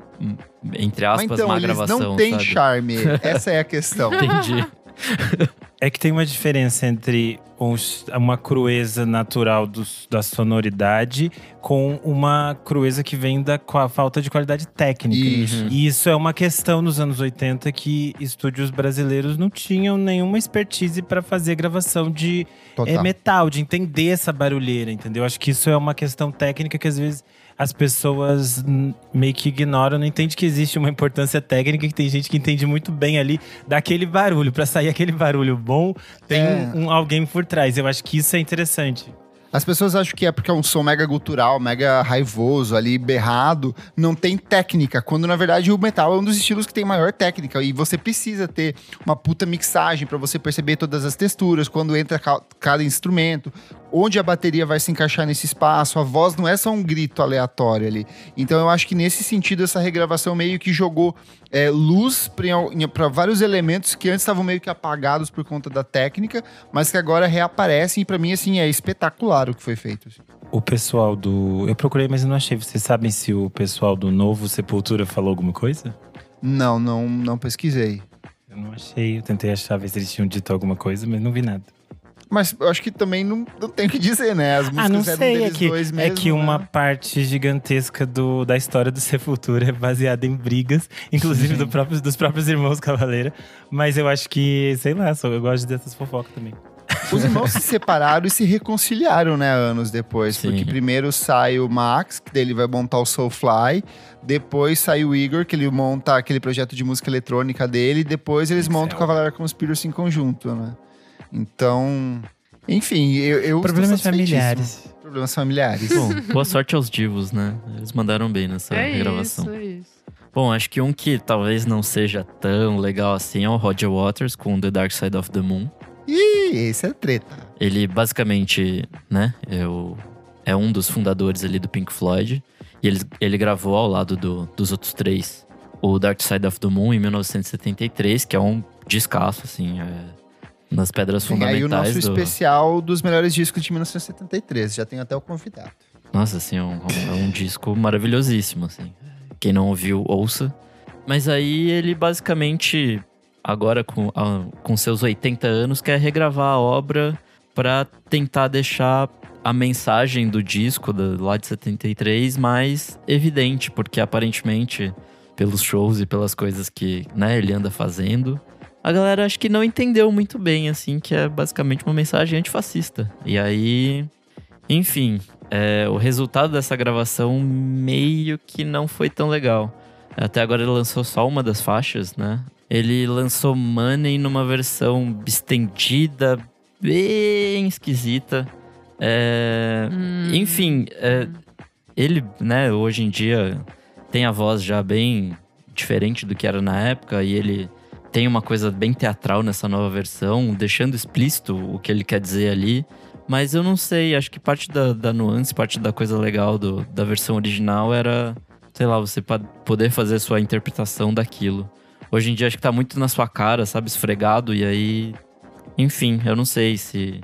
entre Mas aspas, então, má eles gravação, não têm sabe? charme, essa é a questão. Entendi. É que tem uma diferença entre uma crueza natural dos- da sonoridade com uma crueza que vem da com a falta de qualidade técnica. Isso. E isso é uma questão nos anos 80 que estúdios brasileiros não tinham nenhuma expertise para fazer gravação de é, metal, de entender essa barulheira, entendeu? Acho que isso é uma questão técnica que às vezes as pessoas meio que ignoram, não entende que existe uma importância técnica, que tem gente que entende muito bem ali daquele barulho. Pra sair aquele barulho bom, tem É. um, alguém por trás. Eu acho que isso é interessante. As pessoas acham que é porque é um som mega gutural, mega raivoso, ali berrado, não tem técnica, quando na verdade o metal é um dos estilos que tem maior técnica e você precisa ter uma puta mixagem pra você perceber todas as texturas, quando entra ca- cada instrumento, onde a bateria vai se encaixar nesse espaço, a voz não é só um grito aleatório ali. Então eu acho que nesse sentido essa regravação meio que jogou é, luz para vários elementos que antes estavam meio que apagados por conta da técnica, mas que agora reaparecem e pra mim assim é espetacular o que foi feito. assim. O pessoal do. Eu procurei, mas eu não achei. Vocês sabem se o pessoal do novo Sepultura falou alguma coisa? Não, não, não pesquisei. Eu não achei. Eu tentei achar, ver se eles tinham dito alguma coisa, mas não vi nada. Mas eu acho que também não, não tem o que dizer, né? As músicas Ah, não eram sei. É deles que, dois é mesmo, que uma né? parte gigantesca do, da história do Sepultura é baseada em brigas, inclusive do próprio, dos próprios irmãos Cavaleira. Mas eu acho que, sei lá, só, eu gosto dessas fofocas também. Os irmãos se separaram e se reconciliaram, né, anos depois. Sim. Porque primeiro sai o Max, que daí ele vai montar o Soulfly. Depois sai o Igor, que ele monta aquele projeto de música eletrônica dele. E depois eles montam o Cavaleiro Conspiracy em conjunto, né? Então, enfim, eu, eu Problemas familiares. Problemas familiares. Bom, boa sorte aos divos, né? Eles mandaram bem nessa é regravação. isso, é isso. Bom, acho que um que talvez não seja tão legal assim é o Roger Waters com The Dark Side of the Moon. Ih, esse é treta. Ele basicamente, né, é, o- é um dos fundadores ali do Pink Floyd. E ele, ele gravou ao lado do- dos outros três o Dark Side of the Moon em 1973, que é um descasso, assim, é, nas pedras Tem aí o fundamentais nosso do... especial dos melhores discos de 1973. Já tem até o convidado. Nossa, assim, é um, é um disco maravilhosíssimo, assim. Quem não ouviu, ouça. Mas aí ele basicamente, agora com, ah, com seus 80 anos, quer regravar a obra pra tentar deixar a mensagem do disco da- lá de 73 mais evidente, porque aparentemente, pelos shows e pelas coisas que né, ele anda fazendo, a galera acho que não entendeu muito bem, assim, que é basicamente uma mensagem antifascista. E aí, enfim, é, o resultado dessa gravação meio que não foi tão legal. Até agora ele lançou só uma das faixas, né? Ele lançou Money numa versão estendida, bem esquisita. É, Hum. Enfim, é, ele, né, hoje em dia tem a voz já bem diferente do que era na época e ele tem uma coisa bem teatral nessa nova versão, deixando explícito o que ele quer dizer ali. Mas eu não sei, acho que parte da, da nuance, parte da coisa legal do, da versão original era, sei lá, você poder fazer a sua interpretação daquilo. Hoje em dia acho que tá muito na sua cara, sabe, esfregado, e aí. Enfim, eu não sei se,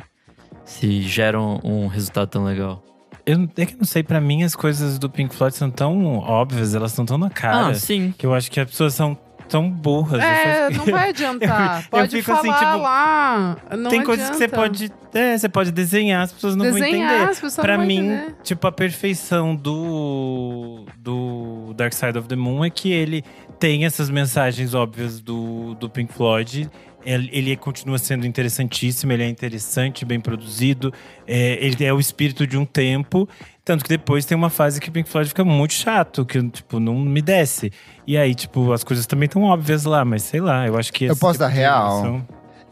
se gera um, um resultado tão legal. Eu, é que não sei, pra mim as coisas do Pink Floyd são tão óbvias, elas estão tão na cara, ah, sim. que eu acho que as pessoas são tão burras. É, Eu não vai adiantar. eu Pode fico falar assim, tipo, lá. Não Tem coisas que você adianta. pode. É, você pode desenhar, as pessoas não vão Desenhar, entender. as pessoas Pra não vão mim, entender. tipo, a perfeição do, do Dark Side of the Moon é que ele tem essas mensagens óbvias do, do Pink Floyd. Ele, continua sendo interessantíssimo, ele é interessante, bem produzido. é, ele é o espírito de um tempo. Tanto que depois tem uma fase que o Pink Floyd fica muito chato, que tipo, não me desce. E aí, tipo, as coisas também estão óbvias lá, mas sei lá, eu acho que. Eu posso tipo dar real?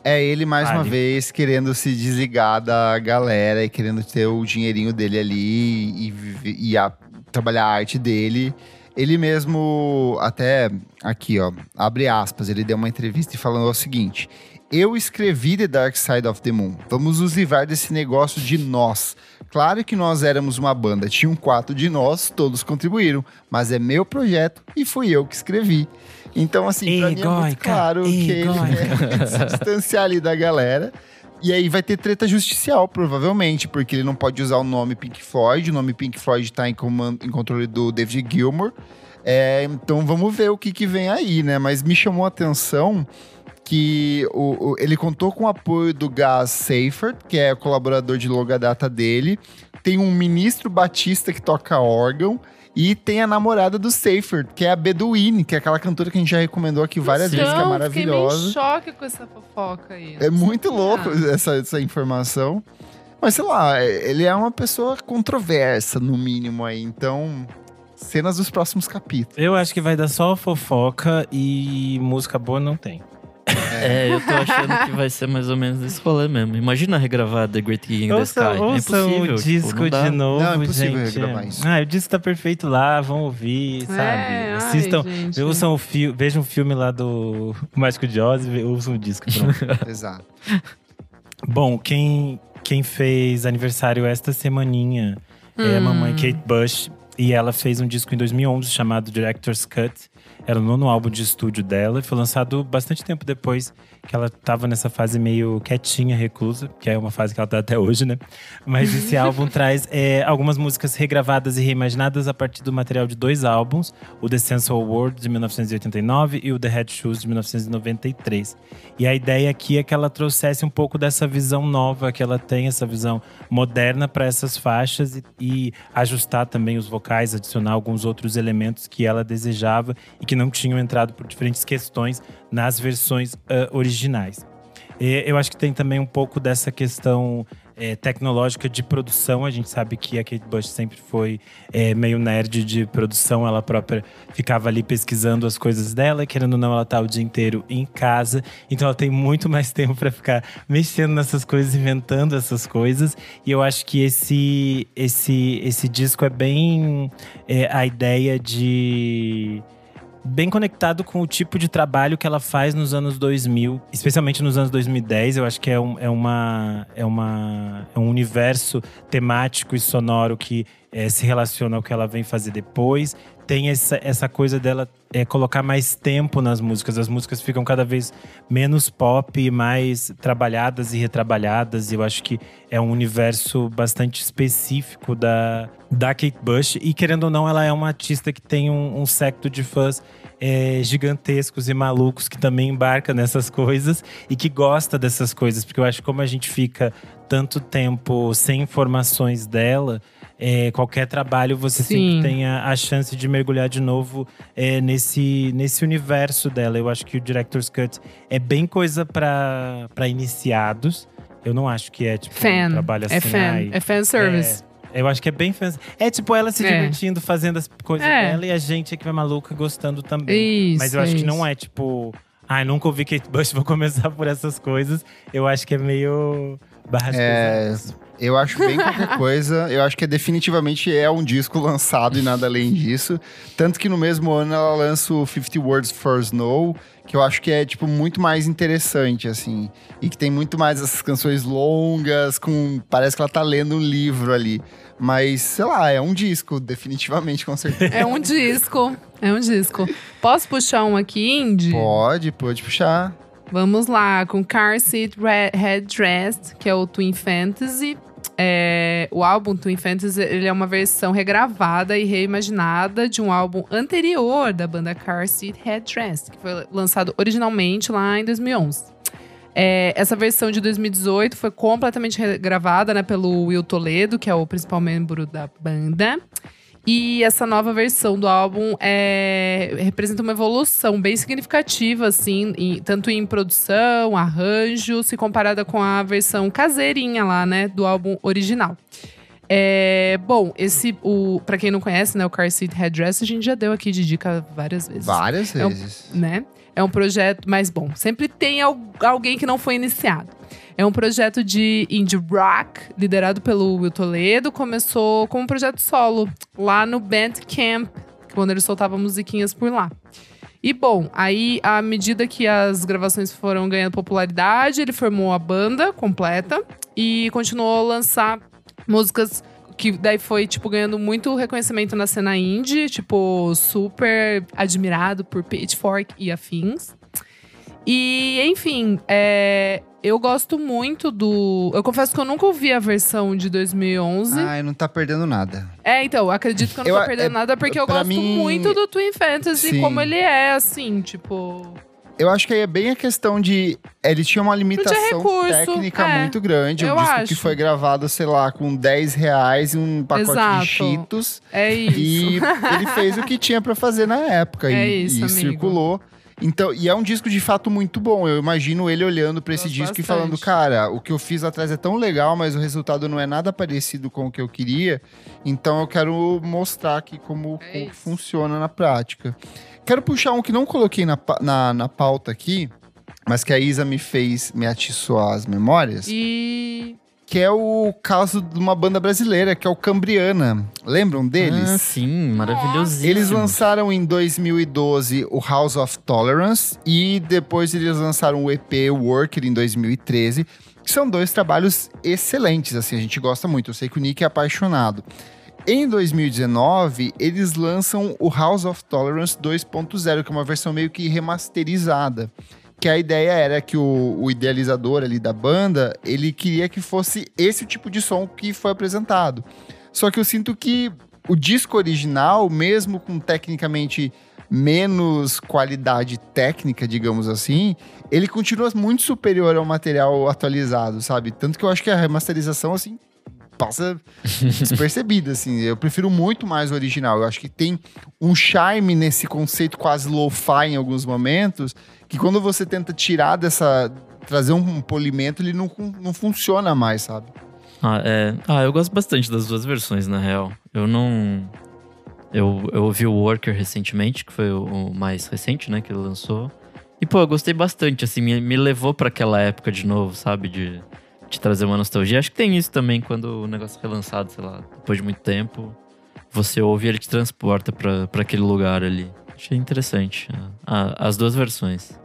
É ele mais uma vez querendo se desligar da galera e querendo ter o dinheirinho dele ali e, e a- trabalhar a arte dele. Ele mesmo, até aqui, ó, abre aspas, ele deu uma entrevista e falando o seguinte: Eu escrevi The Dark Side of the Moon. Vamos nos livrar desse negócio de nós. Claro que nós éramos uma banda, tinham quatro de nós, todos contribuíram, mas é meu projeto e fui eu que escrevi. Então, assim, pra mim é muito claro que ele quer se distanciar ali da galera. E aí vai ter treta justicial, provavelmente, porque ele não pode usar o nome Pink Floyd. O nome Pink Floyd tá em, comando, em controle do David Gilmour. É, então vamos ver o que, que vem aí, né? Mas me chamou a atenção que o, o- ele contou com o apoio do Gas Seifert, que é colaborador de longa data dele. Tem um ministro batista que toca órgão. E tem a namorada do Seifert, que é a Beduine, que é aquela cantora que a gente já recomendou aqui várias vezes, que é Então, Fiquei meio em maravilhosa. choque com essa fofoca aí. É muito louco essa, essa informação. Mas sei lá, ele é uma pessoa controversa, no mínimo aí. Então, cenas dos próximos capítulos. Eu acho que vai dar só fofoca e música boa não tem. É, eu tô achando que vai ser mais ou menos esse rolê mesmo. Imagina regravar The Great King in the Ouçam, Sky. é ouçam impossível. o tipo, disco não dá. de novo, Não, é impossível gente. regravar isso. Ah, o disco tá perfeito lá, vão ouvir, sabe? É, ai, Assistam, gente. ouçam o filme, vejam o filme lá do Mágico de Oz e ouçam o disco. Pronto. Exato. Bom, quem, quem fez aniversário esta semaninha é a Hum. mamãe Kate Bush. E ela fez um disco em 2011 chamado Director's Cut. Era o nono álbum de estúdio dela. e Foi lançado bastante tempo depois que ela tava nessa fase meio quietinha, reclusa. Que é uma fase que ela tá até hoje, né? Mas esse álbum traz é, algumas músicas regravadas e reimaginadas a partir do material de dois álbuns. O The Sensual World, de 1989 e o The Head Shoes, de 1993. E a ideia aqui é que ela trouxesse um pouco dessa visão nova que ela tem, essa visão moderna para essas faixas e, e ajustar também os vocais, adicionar alguns outros elementos que ela desejava e que não tinham entrado por diferentes questões nas versões ah, originais. E eu acho que tem também um pouco dessa questão eh, tecnológica de produção. A gente sabe que a Kate Bush sempre foi eh, meio nerd de produção. Ela própria ficava ali pesquisando as coisas dela. Querendo ou não, ela tá o dia inteiro em casa. Então ela tem muito mais tempo para ficar mexendo nessas coisas, inventando essas coisas. E eu acho que esse, esse, esse disco é bem eh, a ideia de bem conectado com o tipo de trabalho que ela faz nos anos 2000, especialmente nos anos 2010. Eu acho que é, um, é, uma, é, uma, é um universo temático e sonoro que eh, se relaciona ao que ela vem fazer depois. Tem essa, essa coisa dela é, colocar mais tempo nas músicas. As músicas ficam cada vez menos pop mais trabalhadas e retrabalhadas. E eu acho que é um universo bastante específico da, da Kate Bush. E querendo ou não, ela é uma artista que tem um, um secto de fãs é, gigantescos e malucos que também embarca nessas coisas e que gosta dessas coisas. Porque eu acho que como a gente fica tanto tempo sem informações dela, é, qualquer trabalho você Sim. sempre tem a, a chance de mergulhar de novo é, nesse, nesse universo dela. Eu acho que o Director's Cut é bem coisa para iniciados. Eu não acho que é tipo um Fan. trabalho assim. é fan. ai, É fan service. Eu acho que é bem fan. É tipo ela se É. divertindo, fazendo as coisas É. dela e a gente é que vai maluca gostando também. Isso. Mas eu acho que isso. não é tipo. Ai, nunca ouvi Kate Bush, vou começar por essas coisas. Eu acho que é meio barras É, pesadas. Eu acho bem qualquer coisa. Eu acho que é, definitivamente é um disco lançado e nada além disso. Tanto que no mesmo ano ela lança o 50 Words for Snow, que eu acho que é, tipo, muito mais interessante, assim. E que tem muito mais essas canções longas, com. Parece que ela tá lendo um livro ali. Mas, sei lá, é um disco, definitivamente, com certeza. É um disco. É um disco. Posso puxar um aqui, Indy? pode, pode puxar. Vamos lá, com Car Seat Red- Headdress, que é o Twin Fantasy. É, o álbum Twin Fantasy ele é uma versão regravada e reimaginada de um álbum anterior da banda Car Seat Headdress, que foi lançado originalmente lá em 2011. É, essa versão de 2018 foi completamente regravada né, pelo Will Toledo, que é o principal membro da banda. E essa nova versão do álbum é, representa uma evolução bem significativa, assim, em- tanto em produção, arranjo, se comparada com a versão caseirinha lá, né, do álbum original. É, bom, esse, o, pra quem não conhece, né, o Car Seat Headdress, a gente já deu aqui de dica várias vezes Várias É um- vezes. né? É um projeto, mas bom, sempre tem al- alguém que não foi iniciado. É um projeto de indie rock, liderado pelo Will Toledo. Começou como um projeto solo, lá no Bandcamp, quando ele soltava musiquinhas por lá. E bom, aí, à medida que as gravações foram ganhando popularidade, ele formou a banda completa e continuou a lançar músicas que daí foi, tipo, ganhando muito reconhecimento na cena indie, tipo, super admirado por Pitchfork e afins. E, enfim, é, eu gosto muito do. Eu confesso que eu nunca ouvi a versão de 2011. Ai, não tá perdendo nada. É, então, acredito que eu não Eu- tô perdendo é, nada, porque eu gosto mim- muito do Twin Fantasy, Sim. como ele é, assim, tipo. Eu acho que aí é bem a questão de. Ele tinha uma limitação recurso, técnica é. muito grande. Eu um disco acho. que foi gravado, sei lá, com 10 reais e um pacote Exato. de Cheetos. É isso. E ele fez o que tinha pra fazer na época. É e, isso, e amigo. circulou. Então, e é um disco de fato muito bom. Eu imagino ele olhando pra esse Gosto disco e bastante. falando: Cara, o que eu fiz atrás é tão legal, mas o resultado não é nada parecido com o que eu queria. Então eu quero mostrar aqui como, É como funciona na prática. Quero puxar um que não coloquei na, na, na pauta aqui, mas que a Isa me fez me atiçoar as memórias, E. que é o caso de uma banda brasileira, que é o Cambriana. Lembram deles? Ah, sim, maravilhosíssimo. Eles lançaram em 2012 o House of Tolerance e depois eles lançaram o EP Worker em 2013, que são dois trabalhos excelentes, assim, a gente gosta muito. Eu sei que o Nick é apaixonado. Em 2019, eles lançam o House of Tolerance 2.0, que é uma versão meio que remasterizada. Que a ideia era que o, o idealizador ali da banda, ele queria que fosse esse tipo de som que foi apresentado. Só que eu sinto que o disco original, mesmo com tecnicamente menos qualidade técnica, digamos assim, ele continua muito superior ao material atualizado, sabe? Tanto que eu acho que a remasterização, assim, passa despercebida, assim. Eu prefiro muito mais o original. Eu acho que tem um charme nesse conceito quase lo-fi em alguns momentos, que quando você tenta tirar dessa... trazer um polimento, ele não, não funciona mais, sabe? Ah, é. Ah, eu gosto bastante das duas versões, na real. Eu não. Eu, eu ouvi o Worker recentemente, que foi o, mais recente, né, que ele lançou. E, pô, eu gostei bastante, assim, me, me levou pra aquela época de novo, sabe? De, de trazer uma nostalgia. Acho que tem isso também quando o negócio é relançado, sei lá, depois de muito tempo. Você ouve e ele te transporta pra aquele lugar ali. Achei interessante. Ah, as duas versões.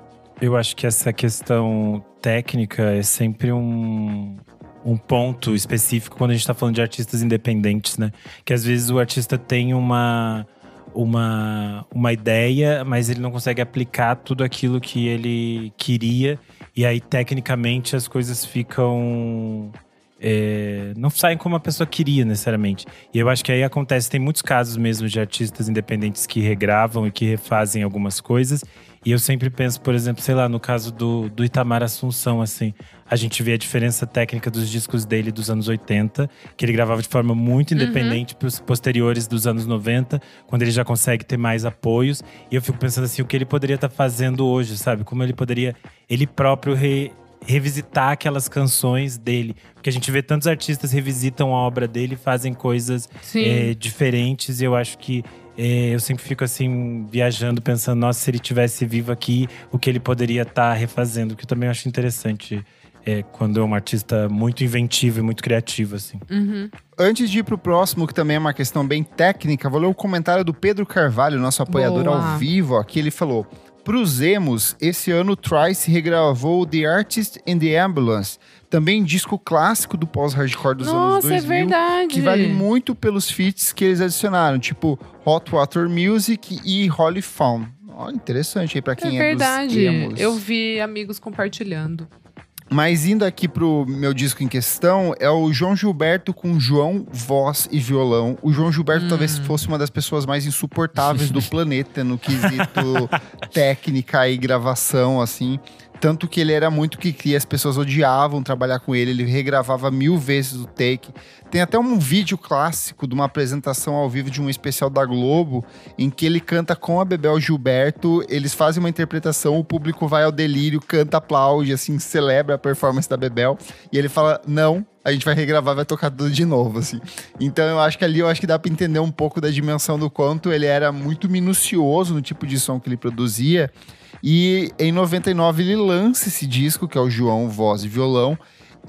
Eu acho que essa questão técnica é sempre um, um ponto específico quando a gente tá falando de artistas independentes, né? Que às vezes o artista tem uma, uma, uma ideia, mas ele não consegue aplicar tudo aquilo que ele queria. E aí, tecnicamente, as coisas ficam. é, não saem como a pessoa queria necessariamente. E eu acho que aí acontece, tem muitos casos mesmo de artistas independentes que regravam e que refazem algumas coisas. E eu sempre penso, por exemplo, sei lá, no caso do, do Itamar Assunção, assim. A gente vê a diferença técnica dos discos dele dos anos 80, que ele gravava de forma muito independente pros posteriores dos anos 90, quando ele já consegue ter mais apoios. E eu fico pensando assim, o que ele poderia estar fazendo hoje, sabe? Como ele poderia, ele próprio, re- revisitar aquelas canções dele. Porque a gente vê tantos artistas revisitam a obra dele fazem coisas é, diferentes. E eu acho que eu sempre fico assim, viajando, pensando, nossa, se ele tivesse vivo aqui, o que ele poderia estar refazendo. Que eu também acho interessante é, quando é um artista muito inventivo e muito criativo, assim. Uhum. Antes de ir pro próximo, que também é uma questão bem técnica, vou ler o comentário do Pedro Carvalho, nosso apoiador Boa. ao vivo. Aqui ele falou: Pros emos, esse ano Trice regravou The Artist and the Ambulance, também disco clássico do pós-hardcore dos anos Nossa, é 2000, verdade. que vale muito pelos feats que eles adicionaram, tipo Hot Water Music e Holy Fawn. Ó, interessante aí pra É quem é, verdade. dos emos. Eu vi amigos compartilhando. Mas indo aqui pro meu disco em questão, é o João Gilberto com João, voz e violão. O João Gilberto talvez fosse uma das pessoas mais insuportáveis do planeta no quesito técnica e gravação, assim. Tanto que ele era muito que cria, as pessoas odiavam trabalhar com ele, ele regravava mil vezes o take. Tem até um vídeo clássico de uma apresentação ao vivo de um especial da Globo, em que ele canta com a Bebel Gilberto, eles fazem uma interpretação, o público vai ao delírio, canta, aplaude, assim, celebra a performance da Bebel, e ele fala, não, a gente vai regravar, vai tocar tudo de novo, assim. Então eu acho que ali eu acho que dá pra entender um pouco da dimensão do quanto ele era muito minucioso no tipo de som que ele produzia. E em 99 ele lança esse disco, que é o João, voz e violão.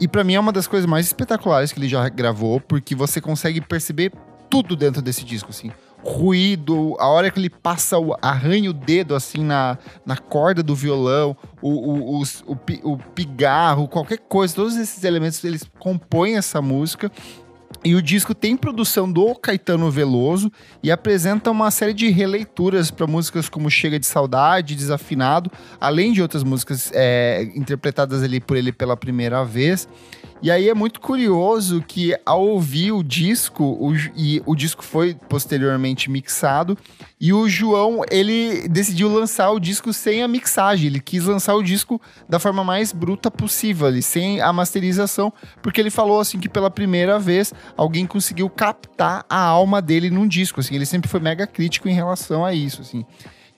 E pra mim é uma das coisas mais espetaculares que ele já gravou, porque você consegue perceber tudo dentro desse disco, assim. Ruído, a hora que ele passa, o, arranha o dedo, assim, na, na corda do violão, o, o, o, pi- o pigarro, qualquer coisa, todos esses elementos, eles compõem essa música. E o disco tem produção do Caetano Veloso e apresenta uma série de releituras para músicas como Chega de Saudade, Desafinado, além de outras músicas é, interpretadas ali por ele pela primeira vez. E aí é muito curioso que ao ouvir o disco, o, e o disco foi posteriormente mixado, e o João, ele decidiu lançar o disco sem a mixagem. Ele quis lançar o disco da forma mais bruta possível, ali, sem a masterização, porque ele falou assim que pela primeira vez alguém conseguiu captar a alma dele num disco. Assim, ele sempre foi mega crítico em relação a isso. Assim.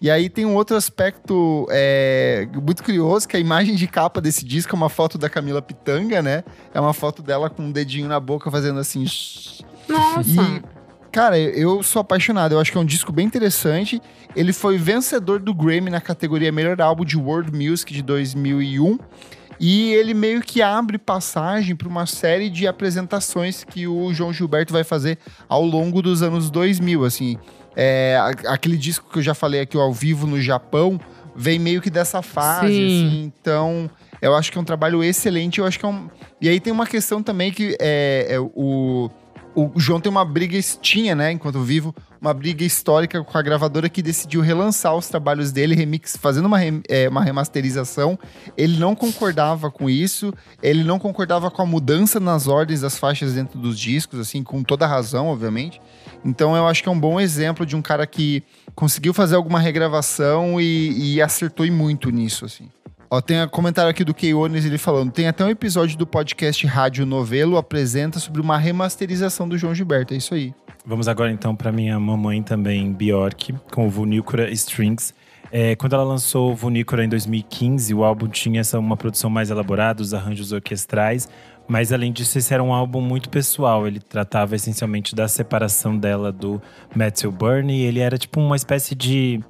E aí tem um outro aspecto é, muito curioso, que a imagem de capa desse disco é uma foto da Camila Pitanga, né? É uma foto dela com um dedinho na boca fazendo assim. Nossa! E, cara, eu sou apaixonado. Eu acho que é um disco bem interessante. Ele foi vencedor do Grammy na categoria Melhor Álbum de World Music de 2001. E ele meio que abre passagem para uma série de apresentações que o João Gilberto vai fazer ao longo dos anos 2000, assim. É, aquele disco que eu já falei aqui, ao vivo no Japão, vem meio que dessa fase, Sim. assim. Então, eu acho que é um trabalho excelente. Eu acho que é um. E aí tem uma questão também que é, é o. O João tem uma briga, tinha, né, enquanto vivo, uma briga histórica com a gravadora que decidiu relançar os trabalhos dele, remix, fazendo uma, é, uma remasterização. Ele não concordava com isso, ele não concordava com a mudança nas ordens das faixas dentro dos discos, assim, com toda razão, obviamente. Então eu acho que é um bom exemplo de um cara que conseguiu fazer alguma regravação e, e acertou e muito nisso, assim. Ó, tem um comentário aqui do Keiones, ele falando, tem até um episódio do podcast Rádio Novelo apresenta sobre uma remasterização do João Gilberto, é isso aí. Vamos agora então para minha mamãe também, Bjork, com o Vunícora Strings. É, quando ela lançou Vunícora em 2015, o álbum tinha essa, uma produção mais elaborada, os arranjos orquestrais, mas além disso, esse era um álbum muito pessoal. Ele tratava essencialmente da separação dela do Matthew Burney. Ele era tipo uma espécie de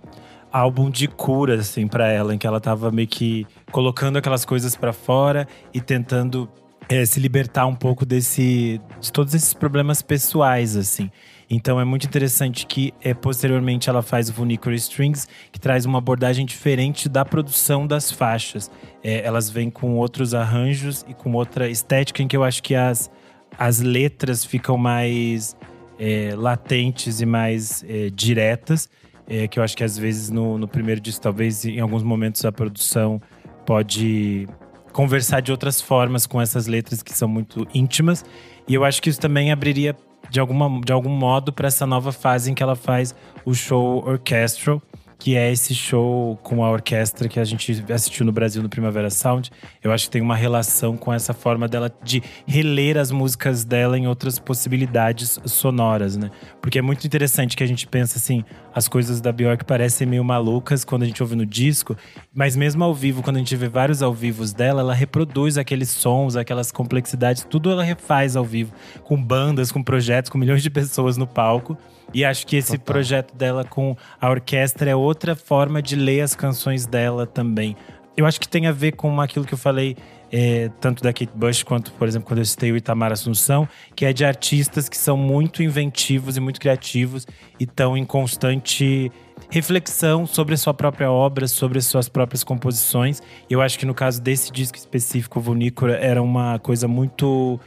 álbum de cura, assim, para ela, em que ela tava meio que colocando aquelas coisas para fora e tentando é, se libertar um pouco desse, de todos esses problemas pessoais, assim. Então é muito interessante que é, posteriormente ela faz o Vunicor Strings, que traz uma abordagem diferente da produção das faixas. É, elas vêm com outros arranjos e com outra estética, em que eu acho que as, as letras ficam mais é, latentes e mais diretas. É, que eu acho que às vezes no, no primeiro disco, talvez em alguns momentos a produção pode conversar de outras formas com essas letras que são muito íntimas. E eu acho que isso também abriria de, alguma, de algum modo para essa nova fase em que ela faz o show orchestral, que é esse show com a orquestra que a gente assistiu no Brasil no Primavera Sound. Eu acho que tem uma relação com essa forma dela de reler as músicas dela em outras possibilidades sonoras, né? Porque é muito interessante que a gente pensa assim, as coisas da Bjork parecem meio malucas quando a gente ouve no disco, mas mesmo ao vivo, quando a gente vê vários ao vivos dela, ela reproduz aqueles sons, aquelas complexidades, tudo ela refaz ao vivo, com bandas, com projetos, com milhões de pessoas no palco. E acho que esse Total. projeto dela com a orquestra é outra forma de ler as canções dela também. Eu acho que tem a ver com aquilo que eu falei, é, tanto da Kate Bush quanto, por exemplo, quando eu citei o Itamar Assunção, que é de artistas que são muito inventivos e muito criativos e estão em constante reflexão sobre a sua própria obra, sobre as suas próprias composições. E eu acho que no caso desse disco específico, Vunícora, era uma coisa muito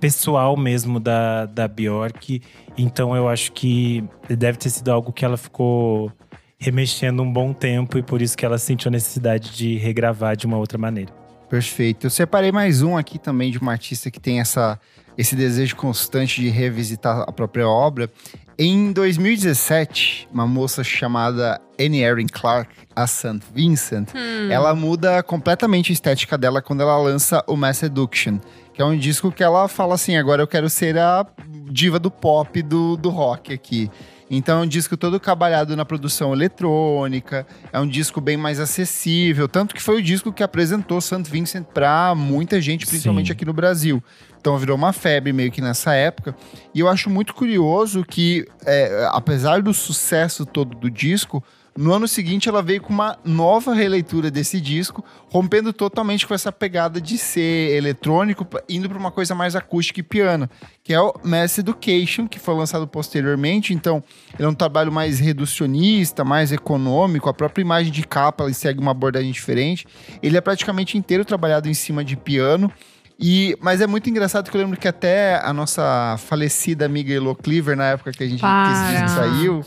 pessoal mesmo da, da Bjork. Então eu acho que deve ter sido algo que ela ficou remexendo um bom tempo e por isso que ela sentiu a necessidade de regravar de uma outra maneira. Perfeito. Eu separei mais um aqui também de uma artista que tem essa, esse desejo constante de revisitar a própria obra. Em 2017, uma moça chamada Annie Erin Clark, a St. Vincent, ela muda completamente a estética dela quando ela lança o Mass Seduction, que é um disco que ela fala assim: agora eu quero ser a diva do pop do, do rock aqui. Então é um disco todo trabalhado na produção eletrônica, é um disco bem mais acessível, tanto que foi o disco que apresentou St. Vincent para muita gente, principalmente Sim. aqui no Brasil. Então virou uma febre meio que nessa época. E eu acho muito curioso que, é, apesar do sucesso todo do disco, no ano seguinte ela veio com uma nova releitura desse disco, rompendo totalmente com essa pegada de ser eletrônico, indo para uma coisa mais acústica e piano, que é o Mass Education, que foi lançado posteriormente. Então, ele é um trabalho mais reducionista, mais econômico, a própria imagem de capa ele segue uma abordagem diferente. Ele é praticamente inteiro trabalhado em cima de piano. E, mas é muito engraçado que eu lembro que até a nossa falecida amiga Elo Cleaver, na época que a gente que saiu,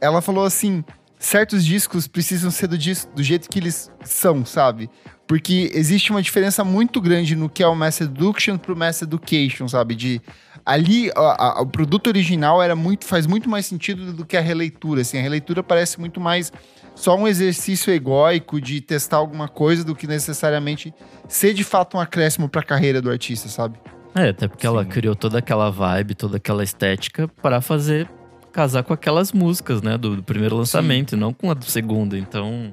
ela falou assim: certos discos precisam ser do, do jeito que eles são, sabe? Porque existe uma diferença muito grande no que é o Mass Seduction pro Mass Education, sabe? De ali a, a, o produto original era muito faz muito mais sentido do que a releitura, assim. A releitura parece muito mais só um exercício egóico de testar alguma coisa do que necessariamente ser de fato um acréscimo para a carreira do artista, sabe? É, até porque Sim. ela criou toda aquela vibe, toda aquela estética para fazer casar com aquelas músicas, né, do, do primeiro lançamento, Sim. e não com a do segundo. Então,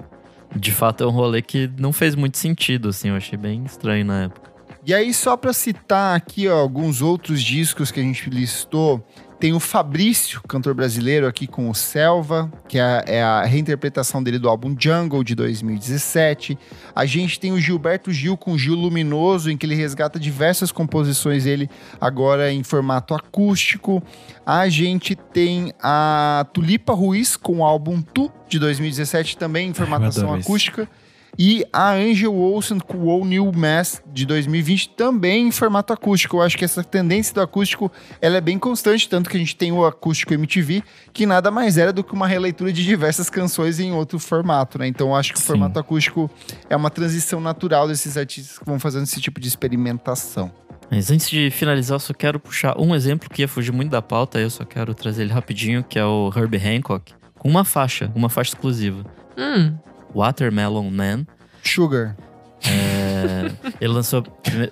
de fato, é um rolê que não fez muito sentido, assim, eu achei bem estranho na época. E aí, só para citar aqui ó, alguns outros discos que a gente listou, tem o Fabrício, cantor brasileiro, aqui com o Selva, que é, é, a reinterpretação dele do álbum Jungle de 2017. A gente tem o Gilberto Gil com Gil Luminoso, em que ele resgata diversas composições dele agora em formato acústico. A gente tem a Tulipa Ruiz com o álbum Tu de 2017, também em formatação acústica. Isso. E a Angel Olsen com o New Mass de 2020 também em formato acústico. Eu acho que essa tendência do acústico ela é bem constante, tanto que a gente tem o acústico MTV, que nada mais era do que uma releitura de diversas canções em outro formato, né? Então eu acho que Sim. o formato acústico é uma transição natural desses artistas que vão fazendo esse tipo de experimentação. Mas antes de finalizar, eu só quero puxar um exemplo que ia fugir muito da pauta, eu só quero trazer ele rapidinho, que é o Herbie Hancock, com uma faixa, uma faixa exclusiva. Hum. Watermelon Man. Sugar. É, ele lançou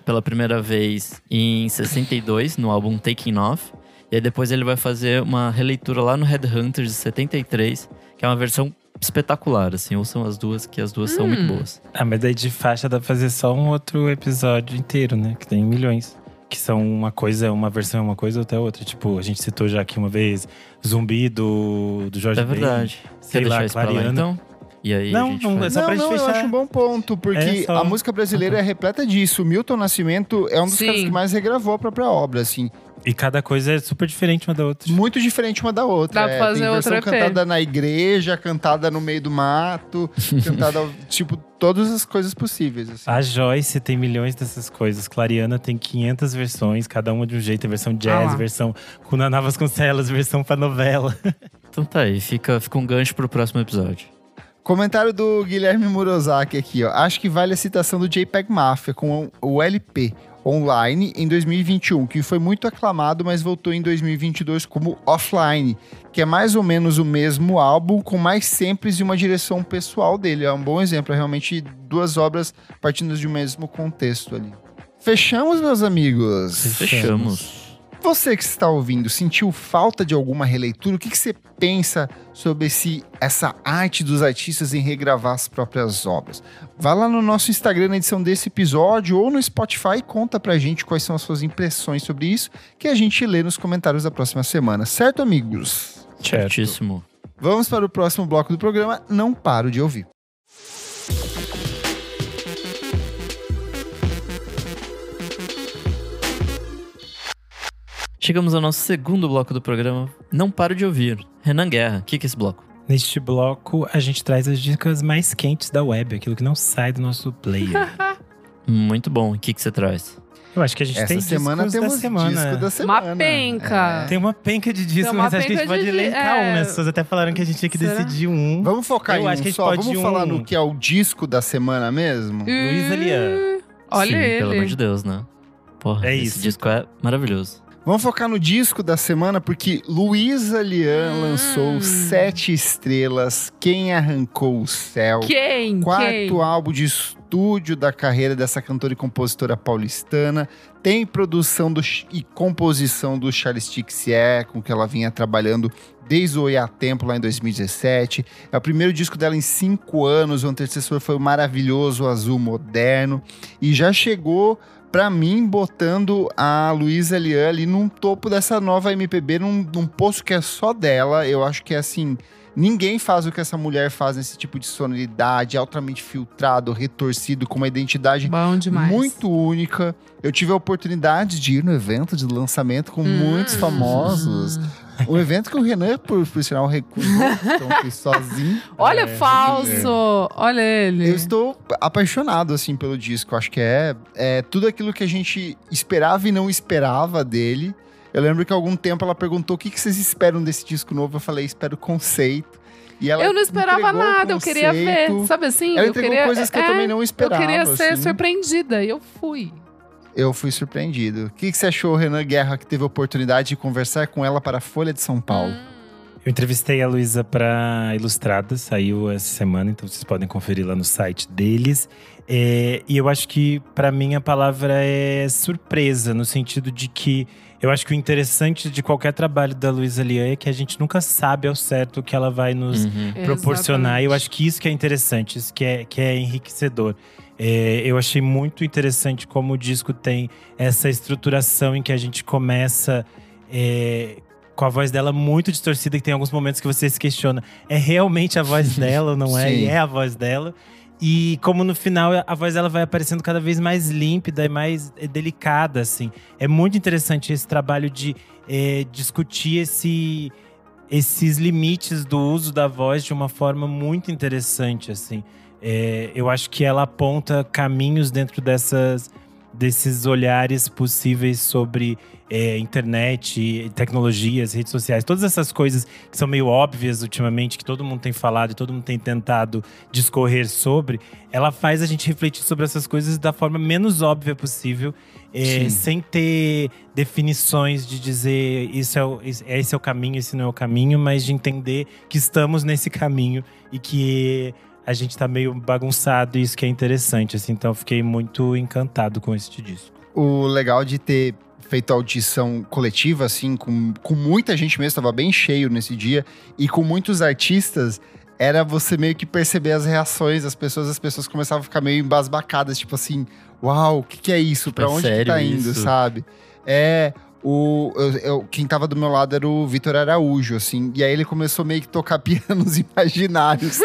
pela primeira vez em 62 no álbum Taking Off. E aí depois ele vai fazer uma releitura lá no Headhunters de 73, que é uma versão espetacular, assim. Ouçam as duas, que as duas hum. são muito boas. Ah, mas daí de faixa dá pra fazer só um outro episódio inteiro, né? Que tem milhões. Que são uma coisa, uma versão é uma coisa, outra é outra. Tipo, a gente citou já aqui uma vez Zumbi do, do Jorge É verdade. Ben, sei lá, Clariana. Lá, então? E aí não, não, é só pra não, fechar. eu acho um bom ponto, porque é a música brasileira é repleta disso. O Milton Nascimento é um dos Sim. caras que mais regravou a própria obra, assim. E cada coisa é super diferente uma da outra. Muito diferente uma da outra. Dá pra fazer é, tem versão outra cantada na igreja, cantada no meio do mato, cantada, tipo, todas as coisas possíveis. Assim. A Joyce tem milhões dessas coisas. Clariana tem 500 versões, cada uma de um jeito. versão jazz, ah versão com Naná Vasconcelos, versão pra novela. Então tá aí, fica, fica um gancho pro próximo episódio. Comentário do Guilherme Murozaki aqui, ó. Acho que vale a citação do JPEG Mafia com o LP online em 2021, que foi muito aclamado, mas voltou em 2022 como offline, que é mais ou menos o mesmo álbum com mais samples e uma direção pessoal dele. É um bom exemplo, é realmente duas obras partindo de um mesmo contexto ali. Fechamos, meus amigos? Fechamos. Você que está ouvindo, sentiu falta de alguma releitura? O que, que você pensa sobre esse, essa arte dos artistas em regravar as próprias obras? Vá lá no nosso Instagram na edição desse episódio ou no Spotify e conta pra gente quais são as suas impressões sobre isso, que a gente lê nos comentários da próxima semana. Certo, amigos? Certíssimo. Vamos para o próximo bloco do programa. Não paro de ouvir. Chegamos ao nosso segundo bloco do programa. Não paro de ouvir. Renan Guerra, o que, que é esse bloco? Neste bloco, a gente traz as dicas mais quentes da web, aquilo que não sai do nosso player. Muito bom. O que, que você traz? Eu acho que a gente Essa tem semana temos da semana. disco da semana. Uma penca. É. Tem uma penca de disco, mas acho que a gente pode elencar é... um, né? As pessoas até falaram que a gente tinha que Será? decidir um. Vamos focar Eu em acho um que a gente só. Pode Vamos um... falar no que é o disco da semana mesmo? Uh, Luiz Alian. Olha Sim, ele. pelo amor de Deus, né? Porra, é esse isso. disco é maravilhoso. Vamos focar no disco da semana, porque Luísa Lian hum. lançou Sete Estrelas, Quem Arrancou o Céu. Quem? Quarto Quem? álbum de estúdio da carreira dessa cantora e compositora paulistana. Tem produção do, e composição do Charles Tixier, com que ela vinha trabalhando desde o Oiá Tempo, lá em 2017. É o primeiro disco dela em cinco anos. O antecessor foi o maravilhoso Azul Moderno. E já chegou para mim, botando a Luísa Lian ali num topo dessa nova MPB, num, num posto que é só dela. Eu acho que é assim. Ninguém faz o que essa mulher faz nesse tipo de sonoridade, altamente filtrado, retorcido, com uma identidade muito única. Eu tive a oportunidade de ir no evento de lançamento com hum. muitos famosos. Um evento que o Renan, por, por sinal, recusou. então fui sozinho. Olha, é, falso! É. Olha ele. Eu estou apaixonado, assim, pelo disco. Acho que é, é tudo aquilo que a gente esperava e não esperava dele. Eu lembro que há algum tempo ela perguntou o que, que vocês esperam desse disco novo. Eu falei, espero conceito. E ela eu não esperava nada, eu queria ver. Sabe assim? Ela eu queria, coisas que eu é, também não esperava. Eu queria ser assim. surpreendida e eu fui. Eu fui surpreendido. O que, que você achou, Renan Guerra, que teve a oportunidade de conversar com ela para a Folha de São Paulo? Hum. Eu entrevistei a Luísa para Ilustrada, saiu essa semana, então vocês podem conferir lá no site deles. É, e eu acho que, para mim, a palavra é surpresa, no sentido de que eu acho que o interessante de qualquer trabalho da Luísa Lian é que a gente nunca sabe ao certo o que ela vai nos Uhum. proporcionar. E eu Exatamente. acho que isso que é interessante, isso que é, que é enriquecedor. É, eu achei muito interessante como o disco tem essa estruturação em que a gente começa é, com a voz dela muito distorcida, que tem alguns momentos que você se questiona: é realmente a voz dela ou não é? Sim. E é a voz dela. E como no final a voz dela vai aparecendo cada vez mais límpida e mais é, delicada, assim. É muito interessante esse trabalho de é, discutir esse, esses limites do uso da voz de uma forma muito interessante, assim. É, eu acho que ela aponta caminhos dentro dessas, desses olhares possíveis sobre é, internet, tecnologias, redes sociais, todas essas coisas que são meio óbvias ultimamente, que todo mundo tem falado e todo mundo tem tentado discorrer sobre, ela faz a gente refletir sobre essas coisas da forma menos óbvia possível, é, sem ter definições de dizer isso é, o, esse é o caminho, esse não é o caminho, mas de entender que estamos nesse caminho e que a gente tá meio bagunçado e isso que é interessante, assim. Então eu fiquei muito encantado com esse disco. O legal de ter feito audição coletiva, assim, com, com muita gente mesmo, tava bem cheio nesse dia, e com muitos artistas, era você meio que perceber as reações das pessoas, as pessoas começavam a ficar meio embasbacadas, tipo assim, uau, o que, que é isso? Pra É onde que tá indo, isso? sabe? É. O, eu, eu- quem tava do meu lado era o Vitor Araújo, assim. E aí ele começou meio que tocar pianos imaginários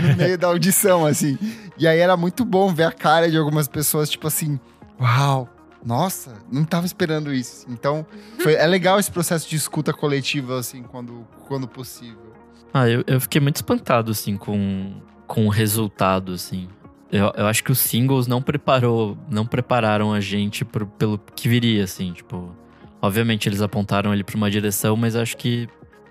no meio da audição, assim. E aí era muito bom ver a cara de algumas pessoas, tipo assim, uau, nossa, não tava esperando isso. Então, foi, é legal esse processo de escuta coletiva, assim, quando, quando possível. Ah, eu, eu fiquei muito espantado, assim, com, com o resultado, assim. Eu, eu acho que os singles não preparou, não prepararam a gente pro, pelo que viria, assim, tipo... Obviamente eles apontaram ele pra uma direção, mas acho que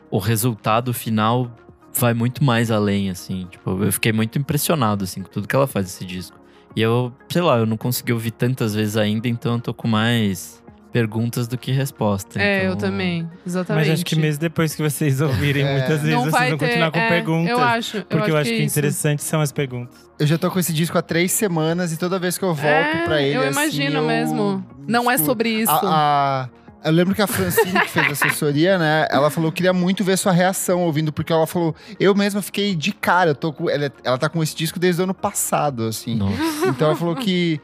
o resultado final vai muito mais além, assim. Tipo, eu fiquei muito impressionado, assim, com tudo que ela faz nesse disco. E eu, sei lá, eu não consegui ouvir tantas vezes ainda, então eu tô com mais perguntas do que resposta. É, eu então- também. Exatamente. Mas acho que mesmo depois que vocês ouvirem É. muitas vezes, não vocês vão ter, continuar com é, perguntas. Eu acho. eu Porque eu acho que, é o isso. interessante são as perguntas. Eu já tô com esse disco há três semanas e toda vez que eu volto É, pra ele, Eu assim, imagino eu- mesmo. Não é sobre isso. A, a- eu lembro que a Francine, que fez a assessoria, né? Ela falou que queria muito ver sua reação ouvindo, porque ela falou, eu mesma fiquei de cara. Eu tô com, ela, ela tá com esse disco desde o ano passado, assim. Nossa. Então ela falou que.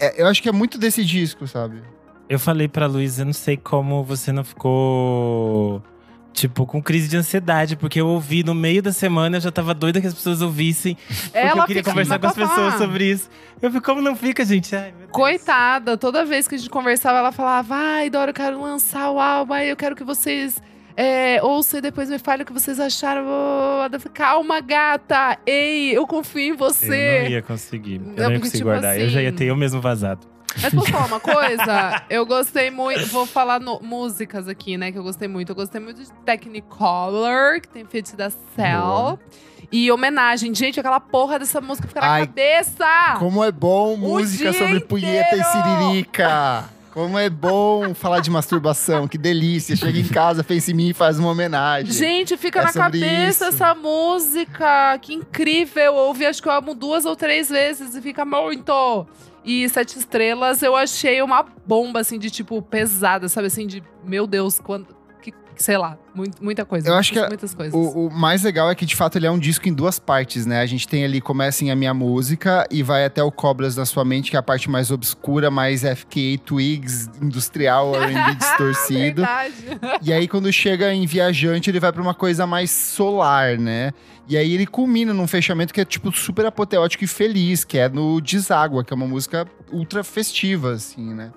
é, eu acho que é muito desse disco, sabe? Eu falei pra Luísa, eu não sei como você não ficou, tipo, com crise de ansiedade, porque eu ouvi no meio da semana, eu já tava doida que as pessoas ouvissem. Porque Ela eu queria conversar com as pessoas sobre isso. Eu fico, como não fica, gente? Ai. Coitada, toda vez que a gente conversava, ela falava: Ai, Dora, eu quero lançar o álbum, eu quero que vocês é, ouçam e depois me falem o que vocês acharam. Eu Calma, gata! Ei, eu confio em Eu você. não ia conseguir. Eu Não, não ia porque, conseguir tipo guardar. Eu já ia assim- ter eu mesmo vazado. Mas posso falar uma coisa? Eu gostei muito. Vou falar no- músicas aqui, né? Que eu gostei muito. Eu gostei muito de Technicolor, que tem feat da Cell. Boa. E homenagem. Gente, aquela porra dessa música fica na Ai, cabeça! Como é bom música sobre punheta e siririca. Como é bom falar de masturbação, que delícia. Chega em casa, pensa em mim e faz uma homenagem. Gente, fica É na cabeça isso. essa música. Que incrível. Eu ouvi acho que o álbum duas ou três vezes e fica muito. E Sete Estrelas eu achei uma bomba, assim, de tipo, pesada, sabe? Assim, de meu Deus, quando. Sei lá, muita coisa. Eu acho que muitas, coisas. O, o mais legal é que, de fato, ele é um disco em duas partes, né? A gente tem ali, começa em A Minha Música e vai até o Cobras na Sua Mente, que é a parte mais obscura, mais FKA Twigs, industrial, R&B distorcido. Verdade. E aí, quando chega em Viajante, ele vai pra uma coisa mais solar, né? E aí ele culmina num fechamento que é, tipo, super apoteótico e feliz, que é no Deságua, que é uma música ultra festiva, assim, né?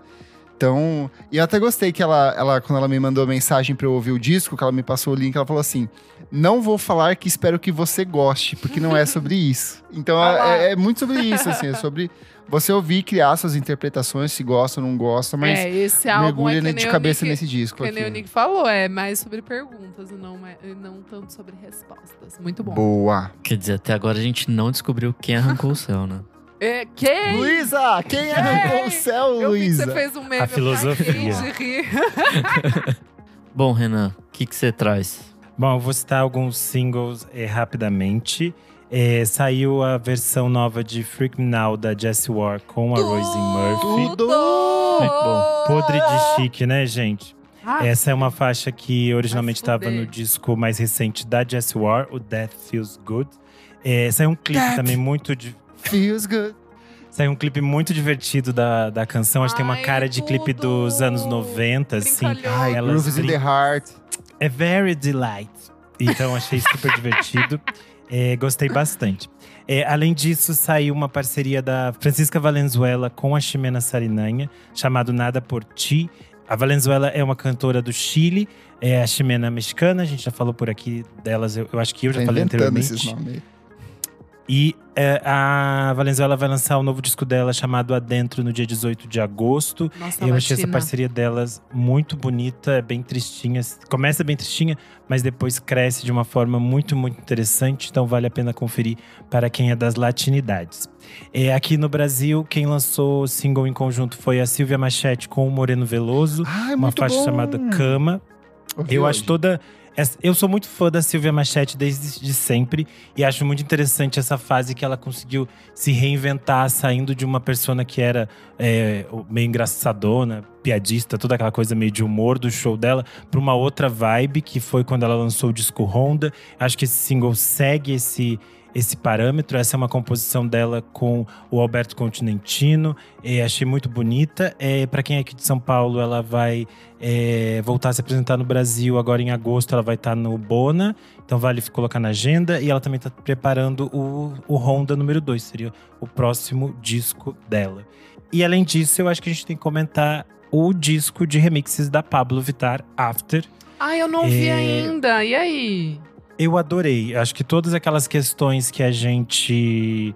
Então, e eu até gostei que ela, ela quando ela me mandou a mensagem pra eu ouvir o disco, que ela me passou o link, ela falou assim: Não vou falar que espero que você goste, porque não é sobre isso. Então lá. é, é muito sobre isso, assim, é sobre você ouvir e criar suas interpretações, se gosta ou não gosta, mas é, esse álbum mergulha é de cabeça Nick- nesse disco Que o Nick falou, é mais sobre perguntas e não, e não tanto sobre respostas. Muito bom. Boa. Quer dizer, até agora a gente não descobriu quem arrancou o céu, né? É, quem? Luísa, quem arrancou o céu, Eu vi que Luísa? você fez um meme. A filosofia. de. Bom, Renan, o que você traz? Bom, eu vou citar alguns singles eh, rapidamente. Eh, saiu a versão nova de Freak Me Now da Jessie Ware com a Rosie Murphy. Tudo! Muito bom. Podre de chique, né, gente? Ah, Essa é uma faixa que originalmente estava no disco mais recente da Jessie Ware, o Death Feels Good. É, saiu um clipe Death. também muito. di- Feels good. Saiu um clipe muito divertido da, da canção. Acho que tem uma Ai, cara de clipe tudo! dos anos 90, assim. Brincalhão. Ai, Elas Grooves in the Heart. É very delight. Então achei super divertido. É, gostei bastante. É, além disso, saiu uma parceria da Francisca Valenzuela com a Ximena Sarinanha, chamado Nada por Ti. A Valenzuela é uma cantora do Chile, é a Ximena mexicana, a gente já falou por aqui delas, eu, eu acho que eu já Tá falei inventando esses anteriormente. nomes. E é, a Valenzuela vai lançar o novo disco dela chamado Adentro no dia 18 de agosto. Nossa, Eu achei essa parceria delas muito bonita, é bem tristinha. Começa bem tristinha, mas depois cresce de uma forma muito, muito interessante. Então vale a pena conferir para quem é das latinidades. É, aqui no Brasil, quem lançou o single em conjunto foi a Silvia Machete com o Moreno Veloso. Ai, uma faixa bom. chamada Cama. Eu hoje. acho toda. Eu sou muito fã da Silvia Machete desde de sempre e acho muito interessante essa fase que ela conseguiu se reinventar, saindo de uma persona que era é, meio engraçadona, piadista, toda aquela coisa meio de humor do show dela, para uma outra vibe que foi quando ela lançou o disco Honda. Acho que esse single segue esse esse parâmetro. Essa é uma composição dela com o Alberto Continentino. É, achei muito bonita. É, para quem é aqui de São Paulo, ela vai é, voltar a se apresentar no Brasil agora em agosto. Ela vai estar no Bona, então vale colocar na agenda. E ela também está preparando o, o Honda número 2, seria o próximo disco dela. E além disso, eu acho que a gente tem que comentar o disco de remixes da Pablo Vittar, After. Ai, eu não vi É. ainda. E aí? Eu adorei. Acho que todas aquelas questões que a gente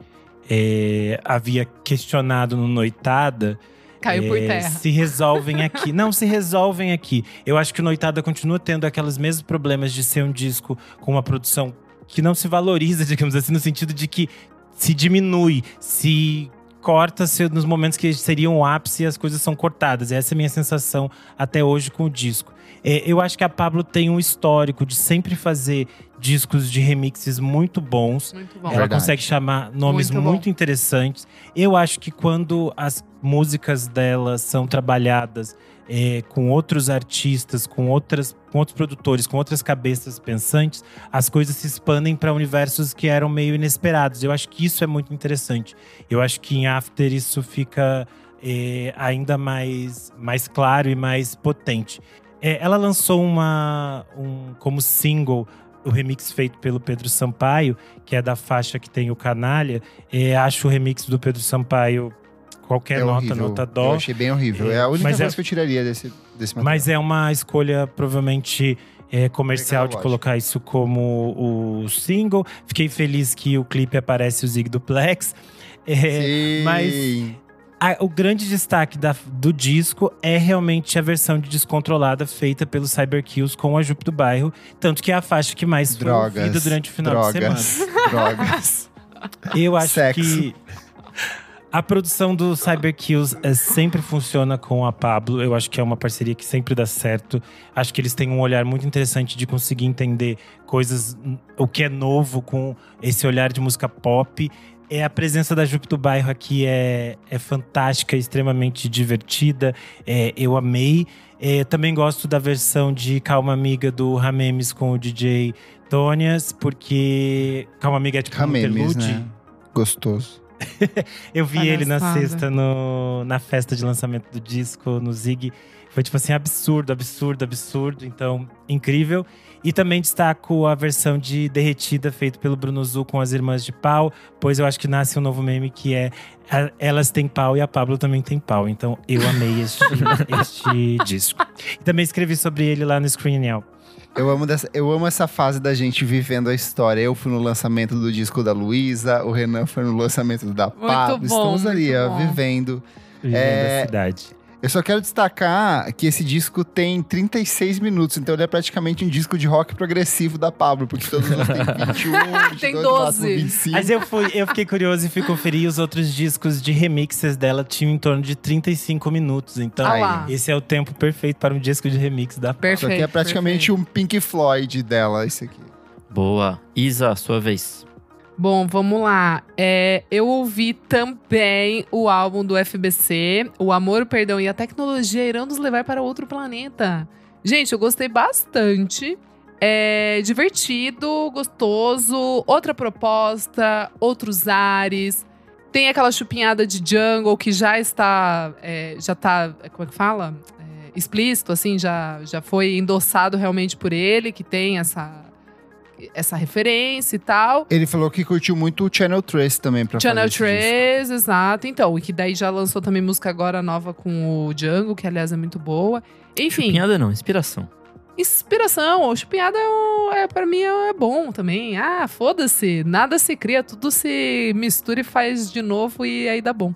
é, havia questionado no Noitada Caiu por é, terra. se resolvem aqui. Não, se resolvem aqui. Eu acho que o Noitada continua tendo aqueles mesmos problemas de ser um disco com uma produção que não se valoriza, digamos assim, no sentido de que se diminui, se corta-se nos momentos que seriam o ápice e as coisas são cortadas. Essa é a minha sensação até hoje com o disco. É, eu acho que a Pablo tem um histórico de sempre fazer discos de remixes muito bons. Muito bom. Ela Verdade. consegue chamar nomes Muito muito, interessantes. Eu acho que quando as músicas dela são trabalhadas é, com outros artistas, com, outras, com outros produtores, com outras cabeças pensantes, as coisas se expandem para universos que eram meio inesperados. Eu acho que isso é muito interessante. Eu acho que em After isso fica é, ainda mais, mais claro e mais potente. É, ela lançou uma, um, como single o remix feito pelo Pedro Sampaio, que é da faixa que tem o Canalha. É, acho o remix do Pedro Sampaio qualquer É nota, horrível. nota Eu dó. achei bem horrível. É, É a única mas coisa é- que eu tiraria desse, desse material. Mas é uma escolha provavelmente é, comercial de colocar isso como o single. Fiquei feliz que o clipe aparece o Zig Duplex. É, Sim. mas a- o grande destaque da- do disco é realmente a versão de Descontrolada feita pelo Cyberkills com a Jupe do Bairro. Tanto que é a faixa que mais foi Drogas. ouvida durante o final de semana. drogas, drogas. Eu acho Sexo. que a produção do Cyberkills é, sempre funciona com a Pablo. Eu acho que é uma parceria que sempre dá certo. Acho que eles têm um olhar muito interessante de conseguir entender coisas, o que é novo com esse olhar de música pop. É, a presença da Jupe do Bairro aqui é, é fantástica, extremamente divertida. É, eu amei. É, também gosto da versão de Calma Amiga do Ramemes com o DJ Tonias, porque Calma Amiga é tipo um Ramemes, interlude. né? Gostoso. Eu vi ele na Palhaçada. sexta no, na festa de lançamento do disco, no Zig. Foi tipo assim, absurdo, absurdo, absurdo. Então, incrível. E também destaco a versão de Derretida, feita pelo Bruno Zul com as Irmãs de Pau, pois eu acho que nasce um novo meme que é Elas têm pau e a Pablo também tem pau. Então eu amei este, este disco. E também escrevi sobre ele lá no Screen Now. Eu amo, dessa, eu amo essa fase da gente vivendo a história. Eu fui no lançamento do disco da Luísa, o Renan foi no lançamento da Pablo. bom, Estamos ali, ó, vivendo. Vivendo É, a cidade. Eu só quero destacar que esse disco tem 36 minutos, então ele é praticamente um disco de rock progressivo da Pablo, porque todos os outros têm 21, 22, Tem no máximo 12. 25. Mas eu, fui, eu fiquei curioso e fui conferir os outros discos de remixes dela tinham em torno de 35 minutos. Então, Ah esse é o tempo perfeito para um disco de remix da Isso Perfeito. aqui é praticamente um Pink Floyd dela, isso aqui. Boa. Isa, sua vez. Bom, vamos lá. É, eu ouvi também o álbum do FBC, O Amor, o Perdão e a Tecnologia Irão nos levar para outro planeta. Gente, eu gostei bastante. É divertido, gostoso, outra proposta, outros ares. Tem aquela chupinhada de jungle que já está. é, já tá. Como é que fala? É, explícito, assim, já, já foi endossado realmente por ele, que tem essa, essa referência e tal. Ele falou que curtiu muito o Channel 3 também pra Channel fazer esse disco. 3, exato. Então, e que daí já lançou também música agora nova com o Django, que aliás é muito boa. Enfim, Pinhada não, inspiração. inspiração. O Chupinhada é, um- é, pra mim é bom também. Ah, foda-se. Nada se cria, tudo se mistura e faz de novo e aí dá bom.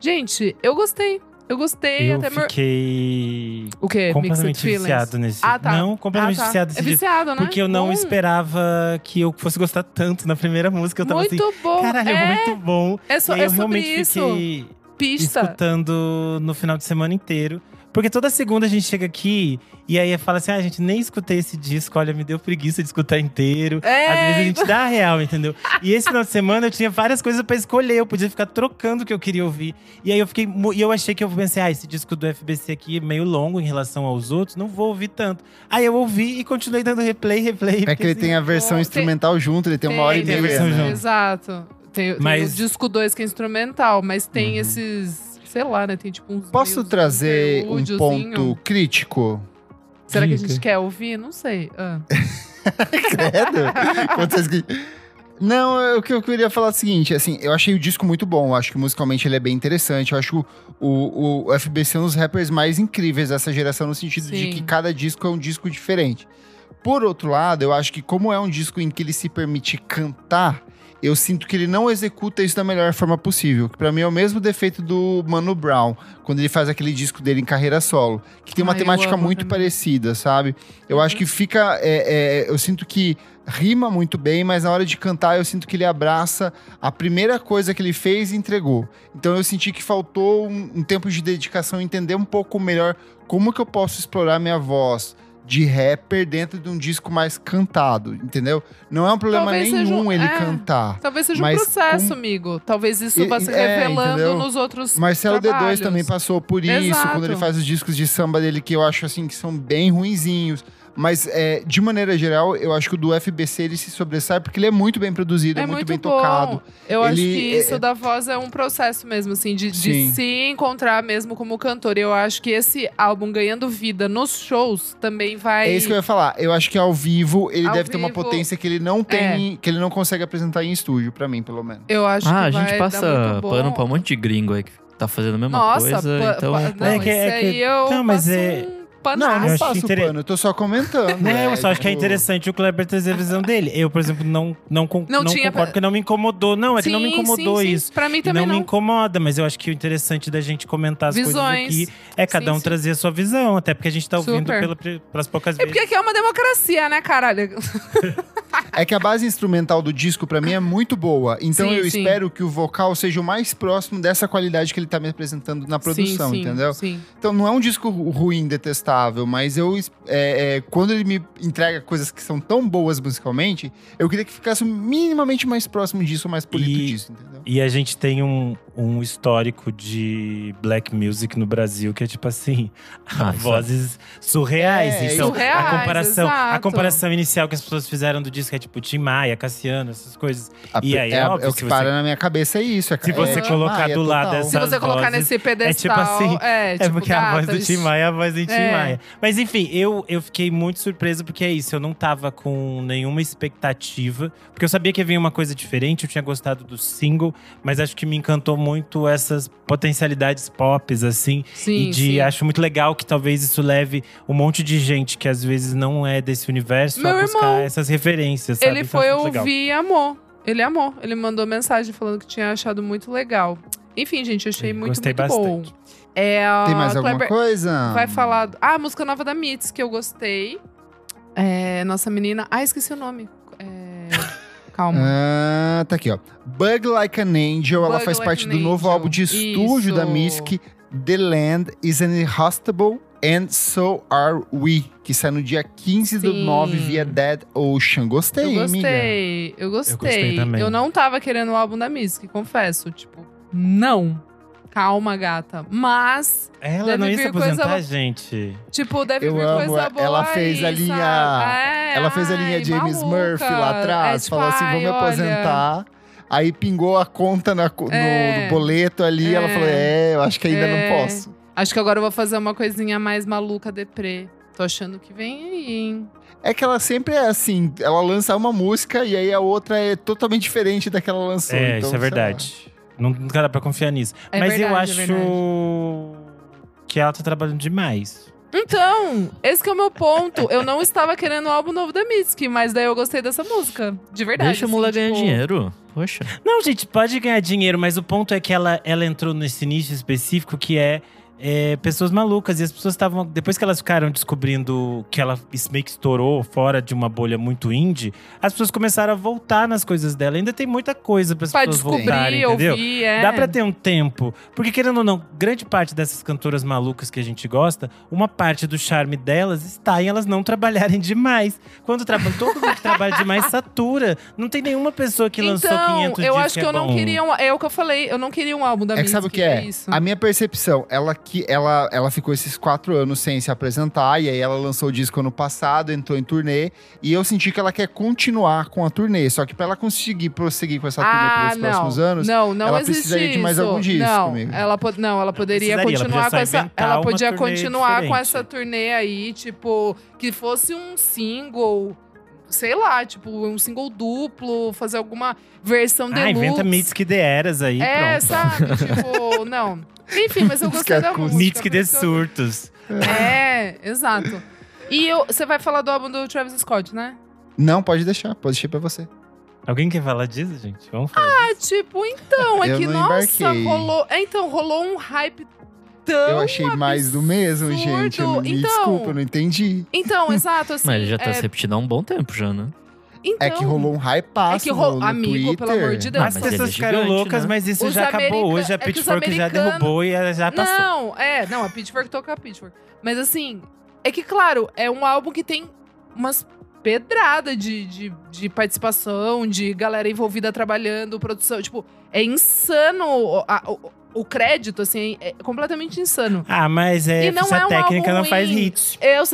Gente, eu gostei. Eu gostei. Eu até meu- fiquei O quê? Completamente viciado nesse. Ah, tá. Não, completamente Ah, tá. viciado É nesse disco. viciado, né? Porque eu não Bom. esperava que eu fosse gostar tanto na primeira música. Eu tava Muito assim, bom. caralho, é, muito bom. é, so- é eu realmente isso. fiquei Pista. escutando no final de semana inteiro. Porque toda segunda a gente chega aqui e aí fala assim: ah, gente, nem escutei esse disco, olha, me deu preguiça de escutar inteiro. É, Às vezes a gente dá a real, entendeu? E esse final de semana eu tinha várias coisas pra escolher, eu podia ficar trocando o que eu queria ouvir. E aí eu fiquei. E eu achei que eu pensei, ah, esse disco do FBC aqui é meio longo em relação aos outros, não vou ouvir tanto. Aí eu ouvi e continuei dando replay, replay. É que porque, ele tem a versão Tem- instrumental junto, ele tem uma hora e tem meia. versão né? junto. Exato. Tem, tem Mas- o disco 2 que é instrumental, mas tem Uhum. esses. Sei lá, né? Tem tipo uns. Posso trazer um ponto crítico? Será que a gente quer ouvir? Não sei. Ah. Credo? Quando vocês que- Não, é o que eu queria falar é o seguinte, assim, eu achei o disco muito bom, eu acho que musicalmente ele é bem interessante, eu acho o, o, o FBC um dos rappers mais incríveis dessa geração, no sentido de Sim. que cada disco é um disco diferente. Por outro lado, eu acho que como é um disco em que ele se permite cantar, eu sinto que ele não executa isso da melhor forma possível. Que pra mim é o mesmo defeito do Mano Brown, quando ele faz aquele disco dele em carreira solo, que tem uma Ah, temática muito também. parecida, sabe? Eu acho que fica. é, é, eu sinto que rima muito bem, mas na hora de cantar eu sinto que ele abraça a primeira coisa que ele fez e entregou. Então eu senti que faltou um, um tempo de dedicação, entender um pouco melhor como que eu posso explorar minha voz de rapper dentro de um disco mais cantado, entendeu? Não é um problema Talvez nenhum um- ele é. cantar. Talvez seja Mas um processo, com- amigo. Talvez isso E- vá se é, revelando entendeu? nos outros. Marcelo trabalhos. D2 também passou por isso, Exato. quando ele faz os discos de samba dele, que eu acho assim que são bem ruinzinhos. Mas, é, de maneira geral, eu acho que o do FBC ele se sobressai porque ele é muito bem produzido, é, muito, bem bom. tocado. Eu acho Ele que é- isso da voz é um processo mesmo, assim, de, de se encontrar mesmo como cantor. Eu acho que esse álbum ganhando vida nos shows também vai. É isso que eu ia falar. Eu acho que ao vivo ele Ao deve ter uma vivo, É. potência que ele não tem, que ele não consegue apresentar em estúdio, pra mim, pelo menos. Eu acho Ah, a que vai gente passa muito pano pra um monte de gringo aí que tá fazendo a mesma Nossa, coisa. então, pô, não, É que- é que- aí eu não, mas passo é- um Não, eu panaço. não acho faço inter- pano, eu tô só comentando. Não, né? eu só acho que é Tipo, interessante o Kleber trazer a visão dele. Eu, por exemplo, não, não, con- Não não, tinha- concordo porque não me incomodou. Não, é que não me Sim, incomodou sim, sim. isso. Pra mim também não, não. me incomoda, mas eu acho que o interessante da gente comentar as Visões. coisas aqui é cada Sim, um sim. trazer a sua visão, até porque a gente tá ouvindo Super. pela, pelas poucas É vezes. porque aqui é uma democracia, né, caralho? É que a base instrumental do disco, pra mim, é muito boa. Então Sim, eu sim. espero que o vocal seja o mais próximo dessa qualidade que ele tá me apresentando na produção, sim, sim, entendeu? Sim. Então não é um disco ru- ruim, detestável, mas eu é, é, quando ele me entrega coisas que são tão boas musicalmente, eu queria que ficasse minimamente mais próximo disso, mais polido E- disso, entendeu? E a gente tem um, um histórico de black music no Brasil que é tipo assim, Ah, isso vozes surreais. É, então, surreais, a comparação, a exato. comparação inicial que as pessoas fizeram do disco é tipo Tim Maia, Cassiano, essas coisas. A- E aí, é, é é óbvio, o se que você- para na minha cabeça é isso. É, Se você é, colocar Maia, do lado total. dessa- Se você colocar vozes- nesse pedestal. assim, é, É tipo, porque a voz do gatas. Tim Maia é a voz do Tim É. Maia. Mas enfim, eu, eu fiquei muito surpreso porque é isso. Eu não tava com nenhuma expectativa. Porque eu sabia que ia vir uma coisa diferente. Eu tinha gostado do single. Mas acho que me encantou muito essas potencialidades pop, assim. Sim, e de sim. acho muito legal que talvez isso leve um monte de gente que às vezes não é desse universo Meu a buscar irmão, essas referências. Sabe? Ele Então, foi muito ouvir e amou. Ele amou. Ele mandou mensagem falando que tinha achado muito legal. Enfim, gente, eu achei Eu muito, gostei muito bom. bastante. É, a Tem mais alguma Kleber coisa? Vai falar. Ah, a música nova da Mits, que eu gostei. É, nossa menina. Ah, esqueci o nome. É, Calma. Ah, tá aqui, ó. Bug Like an Angel, ela Bug faz Like parte an do novo álbum de estúdio da Isso. Misk, The Land is an Inhospitable and So Are We, que sai no dia 15 do Sim. 9 via Dead Ocean. Gostei, eu hein, amiga? gostei, eu gostei. gostei também. Eu não tava querendo o álbum da Misk, confesso. Tipo, não. Calma, gata. Mas, Ela Deve não ia se vir coisa- aposentar, gente. tipo, deve Eu vir amo, coisa boa ela fez aí, a linha- sabe? É, Ela fez a ai, linha James maluca. Murphy lá atrás, É, tipo, falou assim: vou ai, me olha, aposentar. Aí pingou a conta na no, É. no boleto ali. Ela É. falou: É, eu acho que ainda É. não posso. Acho que agora eu vou fazer uma coisinha mais maluca, deprê. Tô achando que vem aí, hein? É que ela sempre é assim: ela lança uma música e aí a outra é totalmente diferente da que ela lançou. É, então, isso é sei lá. Não, nunca dá pra confiar nisso. É Mas eu verdade, é acho que ela tá trabalhando demais. Então, esse que é o meu ponto. Eu não estava querendo o álbum novo da Mitski, mas daí eu gostei dessa música. De verdade. Deixa a assim, mulher ganhar tipo, dinheiro. Poxa. Não, gente, pode ganhar dinheiro, mas o ponto é que ela, ela entrou nesse nicho específico que é, é, pessoas malucas. E as pessoas estavam. Depois que elas ficaram descobrindo que ela meio que estourou fora de uma bolha muito indie, as pessoas começaram a voltar nas coisas dela. Ainda tem muita coisa para as pessoas voltarem, entendeu? ouvir, é. Dá pra ter um tempo. Porque, querendo ou não, grande parte dessas cantoras malucas que a gente gosta, uma parte do charme delas está em elas não trabalharem demais. Quando trabalham, todo mundo que trabalha demais satura. Não tem nenhuma pessoa que lançou então, 500 eu discos acho que eu é não bom. queria um, é o que eu falei, eu não queria um álbum da É que sabe o que é? isso. A minha percepção, ela que ela, ela ficou esses quatro anos sem se apresentar, e aí ela lançou o disco ano passado, entrou em turnê, e eu senti que ela quer continuar com a turnê. Só que pra ela conseguir prosseguir com essa turnê ah, pelos não. próximos anos, não, não ela precisaria de mais isso. algum disco, não, amigo. ela po- não, ela poderia ela continuar podia com essa, ela podia turnê continuar com diferente. essa turnê aí, tipo, que fosse um single, sei lá, tipo, um single duplo, fazer alguma versão Ah, deluxe. inventa Mitski The Eras aí, É, pronto. sabe? tipo, não. Enfim, mas eu gostei da Música que eu- Surtos. É, exato. E eu- você vai falar do álbum do Travis Scott, né? não, pode deixar, pode deixar pra você. Alguém quer falar disso, gente? Vamos falar É tipo, então, é Eu que, não nossa, embarquei. rolou. É, então, rolou um hype tão. eu achei mais do mesmo, gente. Eu não, me Então- desculpa, eu não entendi. Então, exato, assim. Mas ele já tá é, se repetindo há um bom tempo já, né? Então, é que rolou um hype passo É que ro- no, amigo, Twitter. pelo amor de Deus. As mas pessoas ele é ficaram gigante, loucas, né? mas isso Os já acabou. Hoje a é Pitchfork já americanos- derrubou e ela já passou. Não, é, não, a Pitchfork toca a Pitchfork. Mas assim, é que, claro, é um álbum que tem umas pedradas de, de, de participação, de galera envolvida trabalhando, produção. Tipo, é insano o, a- o, o crédito, assim, é completamente insano. Ah, mas é, E não essa é um técnica não faz hits. Eu-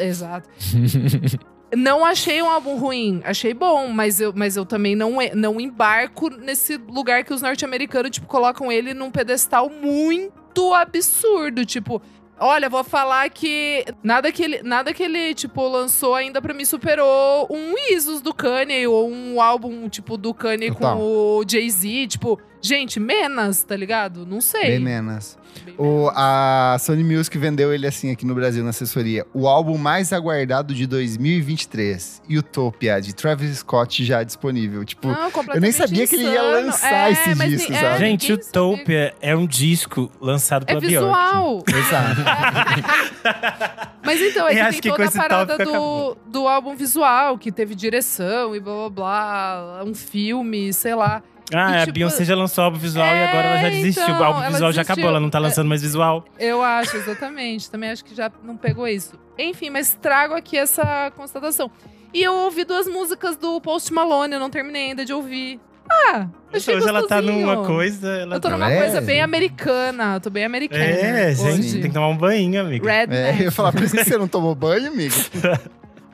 exato. Não achei um álbum ruim, achei bom, mas eu, mas eu também não, não embarco nesse lugar que os norte-americanos, tipo, colocam ele num pedestal muito absurdo. Tipo, olha, vou falar que nada que ele, nada que ele tipo, lançou ainda pra mim superou um Isus do Kanye ou um álbum, tipo, do Kanye com o Jay-Z. Tipo, gente, menos, tá ligado? Não sei. Bem menos. Bem O, a Sony Music vendeu ele assim aqui no Brasil, na assessoria. O álbum mais aguardado de 2023, Utopia, de Travis Scott, já disponível. Tipo, Não, eu nem sabia que ele ia insano. lançar É, esse disco, é, sabe? Gente. Utopia é um disco lançado É pela Bjork. visual. Exato. Mas então, é que tem que toda a parada do, acabou. do álbum visual, que teve direção e blá blá blá, um filme, sei lá. Ah, E, a tipo, Beyoncé já lançou o álbum visual e é, agora ela já desistiu. então, o álbum ela visual já desistiu. acabou, ela não tá É. lançando mais visual. Eu acho, exatamente. Também acho que já não pegou isso. Enfim, mas trago aqui essa constatação. E eu ouvi duas músicas do Post Malone, eu não terminei ainda de ouvir. Ah, achei Hoje ela tá numa coisa. Ela Eu tô tá... numa É. coisa bem americana. Eu tô bem americana. É, gente, hoje. tem que tomar um banho, amiga. É, Redneck. eu ia falar, por isso que você não tomou banho, amigo?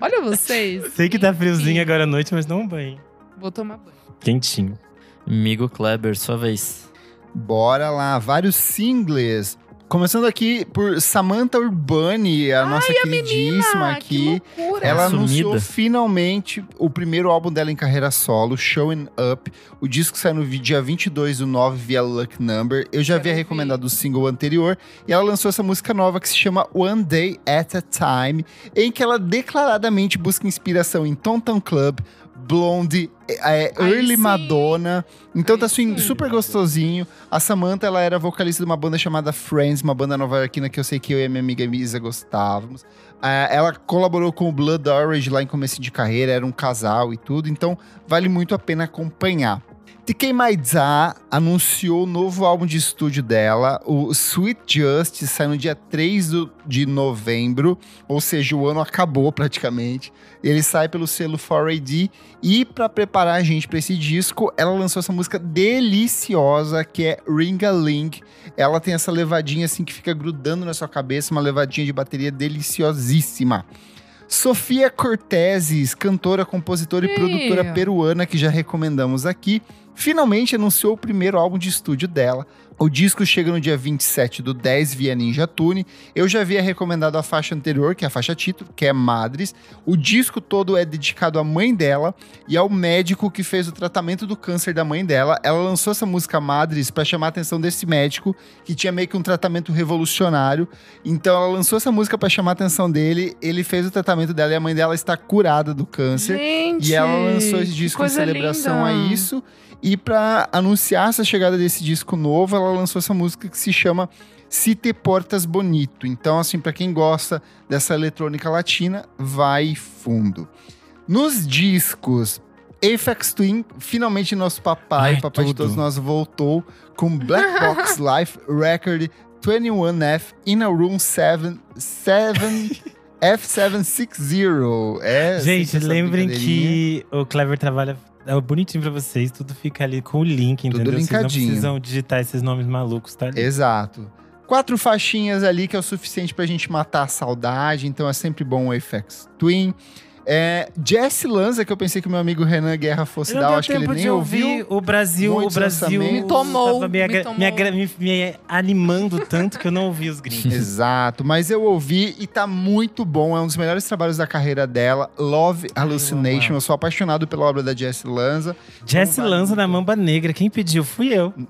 Olha vocês. Sei que tá friozinho agora à noite, mas não um banho. Vou tomar banho. Quentinho. Amigo Kleber, sua vez. Bora lá, vários singles. Começando aqui por Samantha Urbani, a nossa queridíssima Ah, aqui. Que loucura. Ela Sumida. anunciou finalmente o primeiro álbum dela em carreira solo, Showing Up. O disco saiu no dia 22 do 9 via Luck Number. Eu já Quero havia recomendado o single anterior e ela lançou essa música nova que se chama One Day at a Time, em que ela declaradamente busca inspiração em Tom Tom Club, Blondie, é, Aí Early. Madonna. Então tá assim, sim. super gostosinho. A Samantha, ela era vocalista de uma banda chamada Friends, uma banda nova-iorquina que eu sei que eu e a minha amiga Misa gostávamos. Ah, ela colaborou com o Blood Orange lá em começo de carreira, era um casal e tudo, então vale muito a pena acompanhar. TK Maidza anunciou o novo álbum de estúdio dela, o Sweet Justice, sai no dia 3 do- de novembro, ou seja, o ano acabou praticamente. Ele sai pelo selo 4AD e para preparar a gente para esse disco, ela lançou essa música deliciosa que é Ring a Ling. Ela tem essa levadinha assim que fica grudando na sua cabeça, uma levadinha de bateria deliciosíssima. Sofia Corteses, cantora, compositora e Ih. produtora peruana que já recomendamos aqui, finalmente anunciou o primeiro álbum de estúdio dela. O disco chega no dia 27 do 10 via Ninja Tune. Eu já havia recomendado a faixa anterior, que é a faixa título, que é Madres. O disco todo é dedicado à mãe dela e ao médico que fez o tratamento do câncer da mãe dela. Ela lançou essa música Madres para chamar a atenção desse médico, que tinha meio que um tratamento revolucionário. Então ela lançou essa música para chamar a atenção dele. Ele fez o tratamento dela e a mãe dela está curada do câncer. Gente, E ela lançou esse disco em celebração linda. a isso. E pra anunciar essa chegada desse disco novo, ela lançou essa música que se chama Se Te Portas Bonito. Então, assim, pra quem gosta dessa eletrônica latina, vai fundo. Nos discos, Aphex Twin, finalmente nosso papai, Ai, papai de tudo. todos nós, voltou com Black Box Life Record 21F In a Room 7, 7 F760. É, Gente, lembrem que o Clever trabalha é bonitinho pra vocês, tudo fica ali com o link, Tudo entendeu? Vocês não linkadinho. precisam digitar esses nomes malucos, tá ali. Exato. Quatro faixinhas ali que é o suficiente pra gente matar a saudade, então é sempre bom o Apex Twin. É, Jesse Lanza, que eu pensei que o meu amigo Renan Guerra fosse dar, acho que ele nem ouviu. o Brasil, o Brasil. Me tomou, me, me tomou. me me- animando tanto que eu não ouvi os gringos. Exato, mas eu ouvi e tá muito bom. É um dos melhores trabalhos da carreira dela. Love Hallucination. Eu sou apaixonado pela obra da Jesse Lanza. Jesse vale Lanza na Mamba Negra, quem pediu fui eu.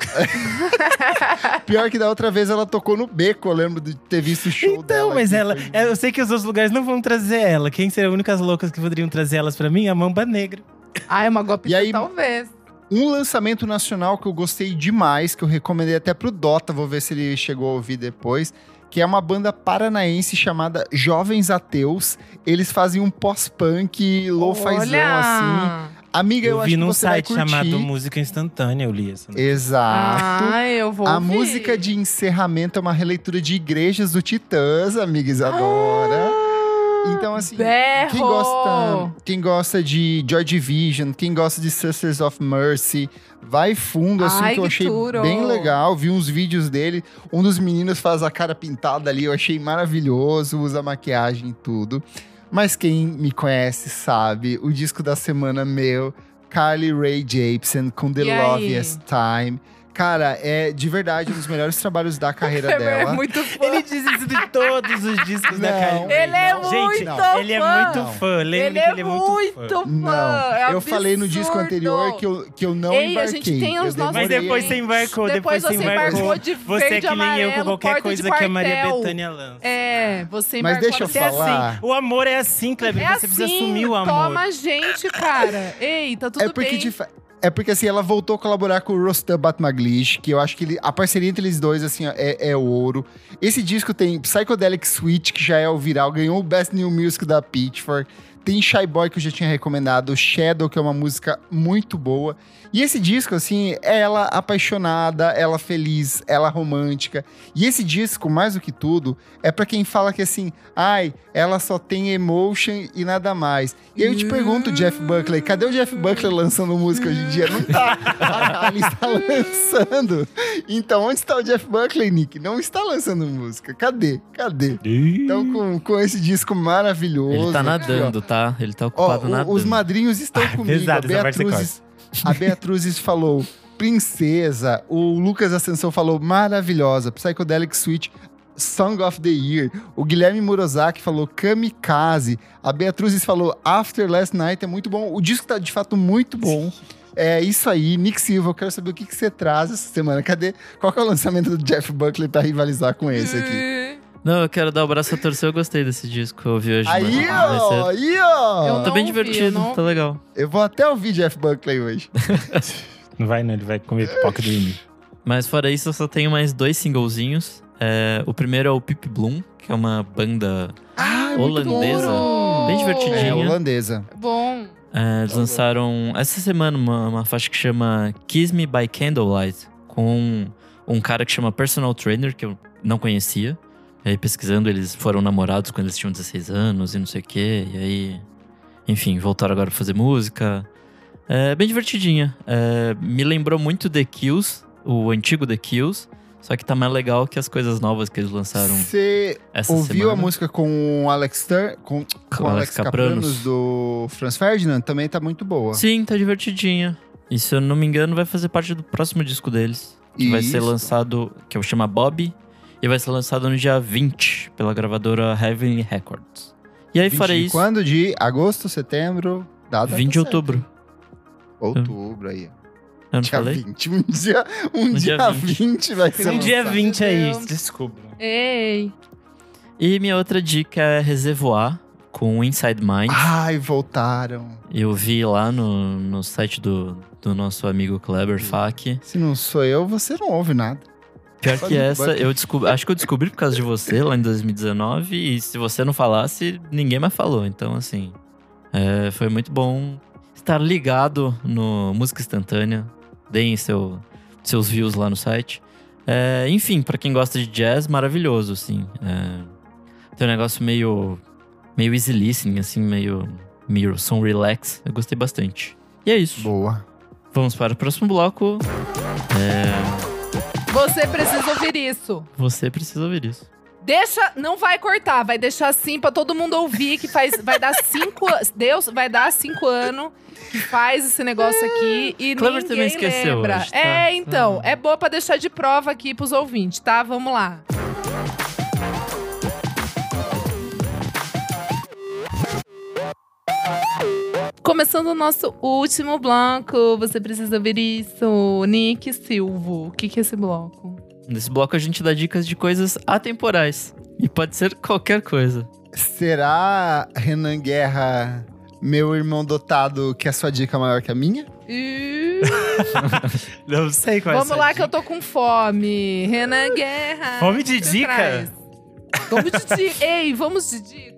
Pior que da outra vez ela tocou no beco, eu lembro de ter visto o show dela. Então, mas aqui, ela, foi- é, eu sei que os outros lugares não vão trazer ela. Quem seriam as únicas loucas que poderiam trazer elas pra mim? A Mamba Negra. Ai, uma golpe aí- talvez. Um lançamento nacional que eu gostei demais, que eu recomendei até pro Dota, vou ver se ele chegou a ouvir depois, que é uma banda paranaense chamada Jovens Ateus. Eles fazem um pós-punk, lo-fizão assim. Amiga, eu, Eu, acho vi que num você vai site curtir. chamado Música Instantânea, eu li essa. Exato. Ai, eu vou A ouvir. música de encerramento é uma releitura de Igrejas do Titãs, amiga Isadora. Então, assim, Berro! quem gosta, quem gosta de Joy Division, quem gosta de Sisters of Mercy, vai fundo, assim, Ai, que eu achei bem legal. Vi uns vídeos dele, um dos meninos faz a cara pintada ali, eu achei maravilhoso, usa maquiagem e tudo. Mas quem me conhece sabe, o disco da semana meu, Carly Rae Jepsen com The E? Loveliest Time. Cara, é de verdade um dos melhores trabalhos da carreira É dela. muito fã. Ele diz isso de todos os discos da Não. Kylie Ray. Ele é Gente, muito ele é fã. muito fã. Lembre Ele é ele é muito muito fã. fã. Não, É eu falei no disco anterior que eu, que eu não Ei, a embarquei. gente tem os nossos- Mas depois você embarcou, Depois depois, você você embarcou. embarcou de você é que nem eu com amarelo, qualquer coisa de que a Maria. Bethânia lança. É, você Mas embarcou deixa eu É falar. assim, o amor é assim, Kleber. É você assim, precisa assumir o amor. toma a gente, cara. Eita, tudo É porque bem. É porque assim, ela voltou a colaborar com o Rostam Batmaglish, que eu acho que ele- a parceria entre eles dois, assim, é, é ouro. Esse disco tem Psychedelic Suite, que já é o viral, ganhou o Best New Music da Pitchfork. Tem Shy Boy, que eu já tinha recomendado. Shadow, que é uma música muito boa. E esse disco, assim, é ela apaixonada, ela feliz, ela romântica. E esse disco, mais do que tudo, é para quem fala que assim, ai, ela só tem emotion e nada mais. E aí eu te pergunto, Jeff Buckley, cadê o Jeff Buckley lançando música hoje em dia? Não tá. Kylie está lançando. Então, onde está o Jeff Buckley, Nick? Não está lançando música. Cadê? Cadê? Então, com, com esse disco maravilhoso. Ele tá aqui, ó. nadando, tá? Ele tá Ó, ocupado o- nadando. os madrinhos estão Ah, comigo. pesado, a Beatruzes, a Beatruzes falou princesa. O Lucas Ascensão falou maravilhosa. Psychedelic Suite. Song of the Year. O Guilherme Murozaki falou Kamikaze. A Beatruzes falou After Last Night. É muito bom. O disco tá de fato muito bom. É isso aí. Nick Silva, eu quero saber o que, que você traz essa semana. Cadê? Qual que é o lançamento do Jeff Buckley pra rivalizar com esse aqui? Não, eu quero dar o braço a torcer. Eu gostei desse disco. Eu ouvi hoje. Aí, ó! ser- Aí, ó! Eu Tá bem ouvi, divertido, não tá legal. Eu vou até ouvir Jeff Buckley hoje. Não vai, não. Ele vai comer pipoca do Imi. Mas fora isso, eu só tenho mais dois singlezinhos. É, o primeiro é o Pip Bloom, que é uma banda Ah, holandesa, bem divertidinha. É, holandesa. Bom. É, eles lançaram essa semana uma, uma faixa que chama Kiss Me by Candlelight, com um cara que chama Personal Trainer, que eu não conhecia. E aí, pesquisando, eles foram namorados quando eles tinham 16 anos e não sei o quê. E aí, enfim, voltaram agora pra fazer música. É bem divertidinha. É, me lembrou muito The Kills, o antigo The Kills. Só que tá mais legal que as coisas novas que eles lançaram Você ouviu semana. a música com o Alex Tur com, com o Alex Capranos do Franz Ferdinand? Também tá muito boa. Sim, tá divertidinha. E se eu não me engano, vai fazer parte do próximo disco deles. Que vai ser Isso. lançado, que eu chamo Bob. E vai ser lançado no dia 20, pela gravadora Heavenly Records. E aí, 20 fora isso, Quando? De agosto, setembro? Data 20 de outubro. Outubro aí. Eu não Dia falei? 20. Um dia, um No dia, dia 20. 20 vai ser Um dia lançado. 20 aí. Desculpa. Ei. E minha outra dica é Reservoir, com Inside Mind. Ai, voltaram. Eu vi lá no, no site do, do nosso amigo Kleber Fak. Se não sou eu, você não ouve nada. Pior que essa, eu descobri, acho que eu descobri por causa de você lá em 2019. E se você não falasse, ninguém mais falou. Então, assim, é, foi muito bom estar ligado no Música Instantânea. Deem seu, seus views lá no site. É, enfim, pra quem gosta de jazz, maravilhoso, assim. É, tem um negócio meio, meio easy listening, assim, meio, meio som relax. Eu gostei bastante. E é isso. Boa. Vamos para o próximo bloco. É, Você precisa ouvir isso. você precisa ouvir isso. Deixa, não vai cortar, vai deixar assim pra todo mundo ouvir que faz, vai dar cinco, Deus vai dar cinco anos que faz esse negócio aqui e Clever ninguém também esqueceu lembra. hoje, tá? É, então, Tá. é boa pra deixar de prova aqui pros ouvintes, tá? Vamos lá. Começando o nosso último bloco, você precisa ouvir isso. Nick Silvo, o que, que é esse bloco? Nesse bloco a gente dá dicas de coisas atemporais. E pode ser qualquer coisa. Será, Renan Guerra, meu irmão dotado, que a sua dica é maior que a minha? Não sei qual é Vamos essa lá dica. que eu tô com fome. Renan Guerra. Fome de dica? Vamos de dica. Ei, vamos de dica.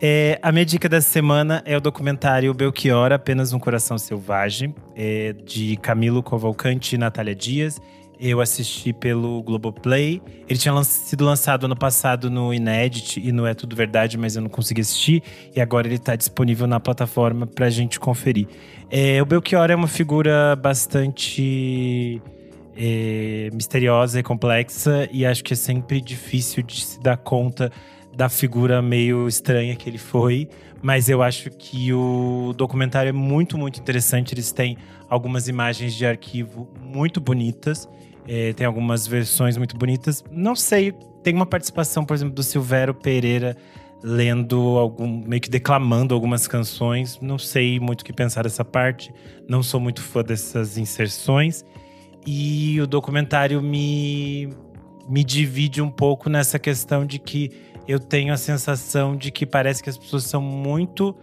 É, a minha dica dessa semana é o documentário Belchior, Apenas um Coração Selvagem, é, de Camilo Cavalcante e Natália Dias. Eu assisti pelo Globoplay. Ele tinha lan- sido lançado ano passado no Inédit e no É Tudo Verdade, mas eu não consegui assistir. E agora ele está disponível na plataforma pra gente conferir. É, o Belchior é uma figura bastante é, misteriosa e complexa, e acho que é sempre difícil de se dar conta da figura meio estranha que ele foi. Mas eu acho que o documentário é muito, muito interessante. Eles têm algumas imagens de arquivo muito bonitas. É, tem algumas versões muito bonitas. Não sei, tem uma participação, por exemplo, do Silvério Pereira lendo algum, meio que declamando algumas canções. Não sei muito o que pensar dessa parte. Não sou muito fã dessas inserções. E o documentário me, me divide um pouco nessa questão de que eu tenho a sensação de que parece que as pessoas são muito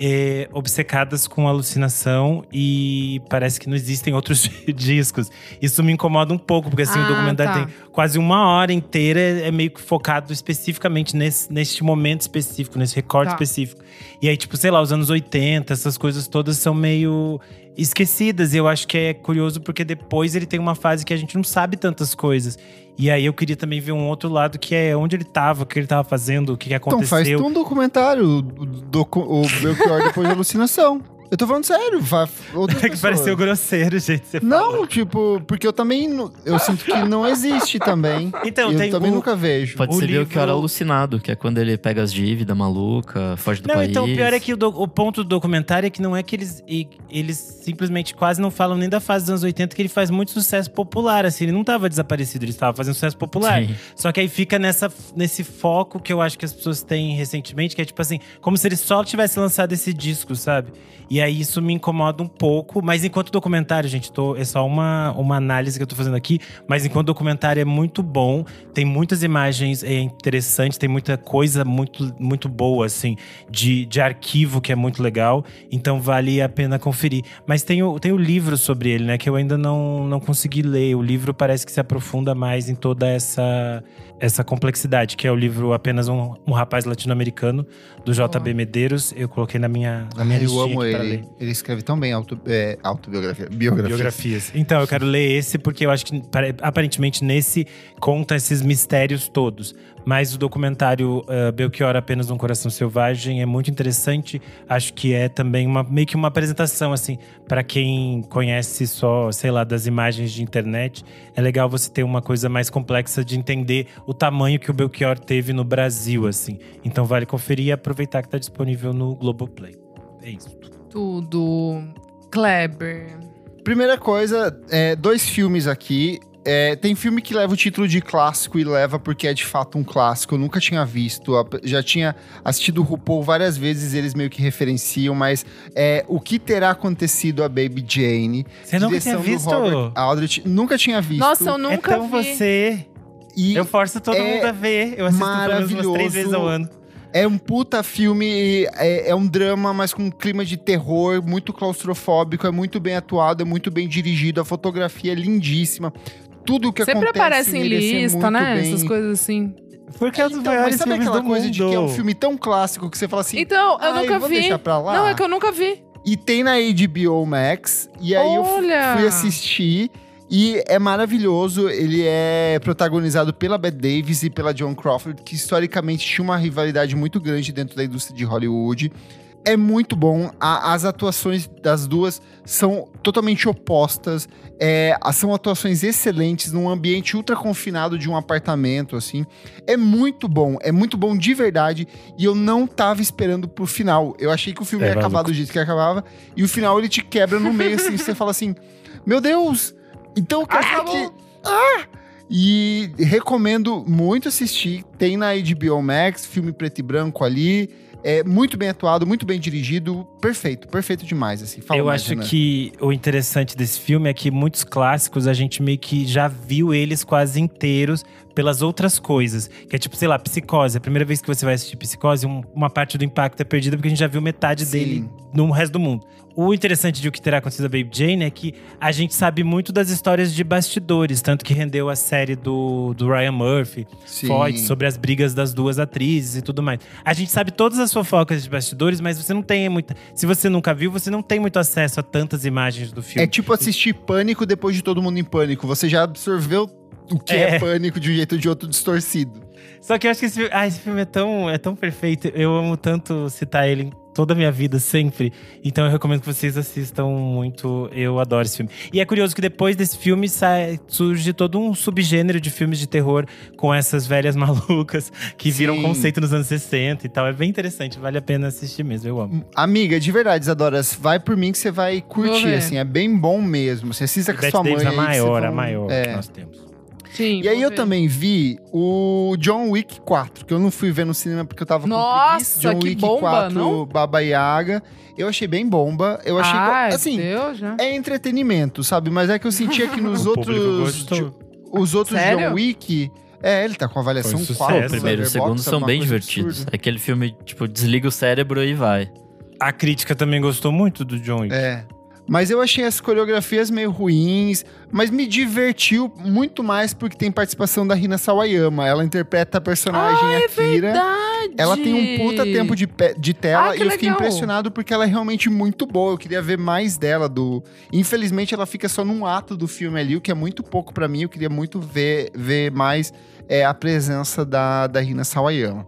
é, obcecadas com alucinação e parece que não existem outros discos. Isso me incomoda um pouco, porque assim, o Ah, documentário tá. tem quase uma hora inteira, é meio que focado especificamente nesse, neste momento específico, nesse recorte Tá. específico. E aí, tipo, sei lá, os anos 80, essas coisas todas são meio esquecidas. E eu acho que é curioso porque depois ele tem uma fase que a gente não sabe tantas coisas. E aí eu queria também ver um outro lado que é onde ele tava, o que ele tava fazendo, o que, que Então aconteceu. faz um documentário, o, docu, o Belchior depois da alucinação. Eu tô falando sério, vai outras É que pareceu grosseiro, gente. Você Não, fala. tipo, porque eu também, eu sinto que não existe também. Então, eu tem também o- nunca vejo. Pode O ser livro- o que era alucinado, que é quando ele pega as dívidas maluca, foge do Não, país. então o pior é que o, do- o ponto do documentário é que não é que eles, e- eles simplesmente quase não falam nem da fase dos anos 80, que ele faz muito sucesso popular, assim, ele não tava desaparecido, ele estava fazendo sucesso popular. Sim. Só que aí fica nessa, nesse foco que eu acho que as pessoas têm recentemente, que é tipo assim, como se ele só tivesse lançado esse disco, sabe? E aí isso me incomoda um pouco, mas enquanto documentário, gente, tô, é só uma, uma análise que eu tô fazendo aqui, mas enquanto documentário é muito bom, tem muitas imagens é, interessantes, tem muita coisa muito, muito boa, assim, de, de arquivo que é muito legal, então vale a pena conferir. Mas tem o, tem o livro sobre ele, né, que eu ainda não, não consegui ler. O livro parece que se aprofunda mais em toda essa, essa complexidade, que é o livro Apenas um, um Rapaz Latino-Americano, do JB Medeiros. Eu coloquei na minha, na minha eu listinha amo ele. ler. Ele escreve tão bem auto, é, autobiografia. Biografia. Biografias. Então, eu quero ler esse porque eu acho que pare- aparentemente nesse conta esses mistérios todos. Mas o documentário uh, Belchior Apenas um Coração Selvagem é muito interessante. Acho que é também uma, meio que uma apresentação, assim, para quem conhece só, sei lá, das imagens de internet. É legal você ter uma coisa mais complexa de entender o tamanho que o Belchior teve no Brasil, assim. Então vale conferir e aproveitar que está disponível no Globoplay. É isso. Tudo. Kleber. Primeira coisa, é, dois filmes aqui. É, tem filme que leva o título de clássico e leva porque é de fato um clássico. Eu nunca tinha visto. Já tinha assistido o RuPaul várias vezes, eles meio que referenciam, mas é O que terá acontecido a Baby Jane? Você nunca tinha visto? Robert Aldrich. Nunca tinha visto. Nossa, eu nunca é tão vi. você. E Eu forço todo é mundo a ver. Eu assisto pelo menos umas três vezes ao ano. É um puta filme, é, é um drama, mas com um clima de terror, muito claustrofóbico, é muito bem atuado, é muito bem dirigido, a fotografia é lindíssima. Tudo o que Sempre acontece aparece em lista, né? bem- Essas coisas assim. Porque é dos Então, mas sabe filmes aquela do coisa mundo. de que é um filme tão clássico que você fala assim, Então, eu "Ai, nunca vou vi. deixar pra lá? Não, é que eu nunca vi. E tem na HBO Max, e aí eu Olha! fui assistir, e é maravilhoso. Ele é protagonizado pela Bette Davis e pela Joan Crawford, que historicamente tinha uma rivalidade muito grande dentro da indústria de Hollywood. É muito bom, a- as atuações das duas são totalmente opostas. É, são atuações excelentes num ambiente ultra confinado de um apartamento, assim. É muito bom, é muito bom de verdade. E eu não tava esperando pro final. Eu achei que o filme É, ia acabar do jeito que acabava. E o final ele te quebra no meio, assim. você fala assim: Meu Deus! Então quer dizer que. Ah! E recomendo muito assistir. Tem na HBO Max, filme preto e branco ali. É muito bem atuado, muito bem dirigido. Perfeito, perfeito demais, assim. Fala Eu mais, acho Renan. que o interessante desse filme é que muitos clássicos a gente meio que já viu eles quase inteiros pelas outras coisas. Que é tipo, sei lá, Psicose. A primeira vez que você vai assistir Psicose, um- uma parte do impacto é perdida porque a gente já viu metade Sim. dele no resto do mundo. O interessante de o que terá acontecido a Baby Jane é que a gente sabe muito das histórias de bastidores, tanto que rendeu a série do, do Ryan Murphy, Sim. Foyt, sobre as brigas das duas atrizes e tudo mais. A gente sabe todas as fofocas de bastidores, mas você não tem muita. Se você nunca viu, você não tem muito acesso a tantas imagens do filme. É tipo assistir Pânico depois de Todo Mundo em Pânico. Você já absorveu o que é, É. Pânico de um jeito ou de outro distorcido. Só que eu acho que esse filme, ah, esse filme é tão, é tão perfeito. Eu amo tanto citar ele em toda a minha vida, sempre. Então eu recomendo que vocês assistam muito. Eu adoro esse filme. E é curioso que depois desse filme sai, surge todo um subgênero de filmes de terror com essas velhas malucas que viram Sim. conceito nos anos 60 e tal. É bem interessante, vale a pena assistir mesmo. Eu amo. Amiga, de verdade, Isadora, vai por mim que você vai curtir, assim. É bem bom mesmo. Você assista com a Bette sua mãe. Davis, a aí que vocês maior, a vão- maior É. que nós temos. Sim. E aí vou eu ver. também vi o John Wick 4, que eu não fui ver no cinema porque eu tava com Nossa, preguiça. John que Wick bomba, 4, não? Baba Yaga. Eu achei bem bomba. Eu achei, Ai, que, assim, Deus, já. é entretenimento, sabe? Mas é que eu sentia que nos outros os outros Sério? John Wick, é, ele tá com avaliação Foi um 4. sucesso. O primeiro e o segundo Letterboxd, são bem divertidos. absurda. É aquele filme, tipo, desliga o cérebro e vai. A crítica também gostou muito do John Wick. É. Mas eu achei as coreografias meio ruins, mas me divertiu muito mais porque tem participação da Rina Sawayama. Ela interpreta a personagem ah, é Akira. verdade. Ela tem um puta tempo de, de tela Ah, e eu fiquei legal. impressionado porque ela é realmente muito boa. Eu queria ver mais dela. do Infelizmente, ela fica só num ato do filme ali, o que é muito pouco pra mim. Eu queria muito ver, ver mais é, a presença da, da Rina Sawayama.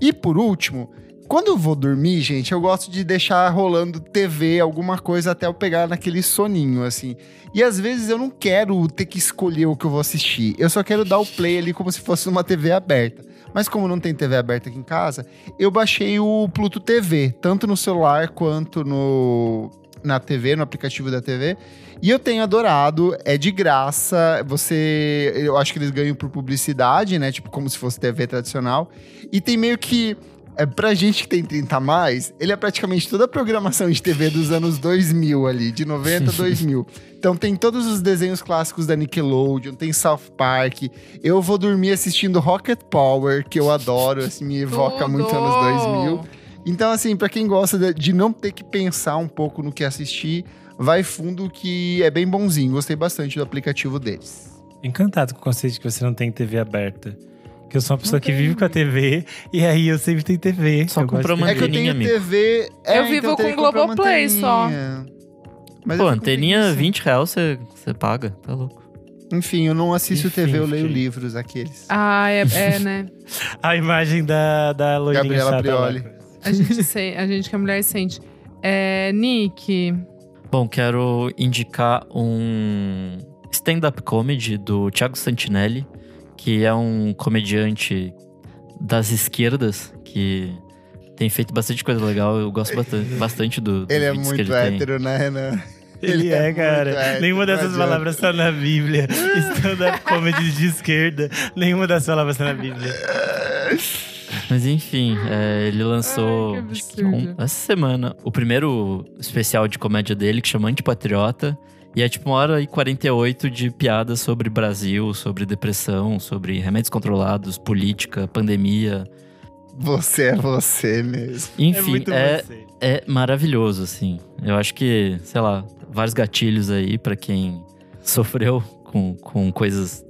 E por último, quando eu vou dormir, gente, eu gosto de deixar rolando TV, alguma coisa, até eu pegar naquele soninho, assim. E às vezes eu não quero ter que escolher o que eu vou assistir. Eu só quero dar o play ali como se fosse uma TV aberta. Mas como não tem TV aberta aqui em casa, eu baixei o Pluto TV, tanto no celular quanto no na TV, no aplicativo da TV. E eu tenho adorado, é de graça. Você, eu acho que eles ganham por publicidade, né? Tipo como se fosse TV tradicional. E tem meio que é, pra gente que tem 30 a mais, ele é praticamente toda a programação de TV dos anos 2000 ali, de 90 a 2000. Então tem todos os desenhos clássicos da Nickelodeon, tem South Park. Eu vou dormir assistindo Rocket Power, que eu adoro, assim, me evoca muito Tudo. anos 2000. Então, assim, pra quem gosta de, de não ter que pensar um pouco no que assistir, vai fundo que é bem bonzinho. Gostei bastante do aplicativo deles. Encantado com o conceito de que você não tem TV aberta. Que eu sou uma pessoa que tem. vive com a TV e aí eu sempre tenho TV. Só Eu comprou uma é que eu anteninha, tenho amigo. TV. é, Eu vivo então com Globoplay só. anteninha. Mas Pô, anteninha, preguiça. 20 reais você, você paga. Tá louco. Enfim, eu não assisto Enfim, TV, eu leio livros, aqueles. Ah, é, é, né? A imagem da, da loirinha Gabriela. Prioli. A gente, se- a gente que é mulher sente. É, Nick. Bom, quero indicar um stand-up comedy do Thiago Santinelli, que é um comediante das esquerdas, que tem feito bastante coisa legal. Eu gosto bastante, bastante do, dos Ele é muito ele tem. hétero, né, Renan? Ele é, muito cara. hétero, nenhuma dessas palavras tá na Bíblia. Stand-up comedy de esquerda. Nenhuma dessas palavras tá na Bíblia. Mas enfim, é, ele lançou Ai, que acho que absurdo. um- essa semana o primeiro especial de comédia dele, que chama Antipatriota. E é tipo uma hora e 48 de piadas sobre Brasil, sobre depressão, sobre remédios controlados, política, pandemia. Você é você mesmo. é Enfim, muito é, você. é maravilhoso, assim. Eu acho que, sei lá, vários gatilhos aí pra quem sofreu com, com coisas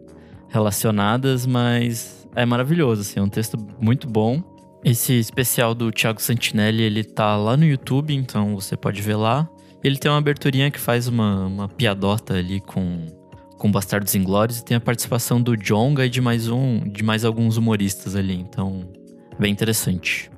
relacionadas, mas é maravilhoso, assim. É um texto muito bom. Esse especial do Thiago Santinelli, ele tá lá no YouTube, então você pode ver lá. Ele tem uma aberturinha que faz uma, uma piadota ali com, com Bastardos Inglórios e tem a participação do Jonga e de mais um, de mais alguns humoristas ali, então bem interessante.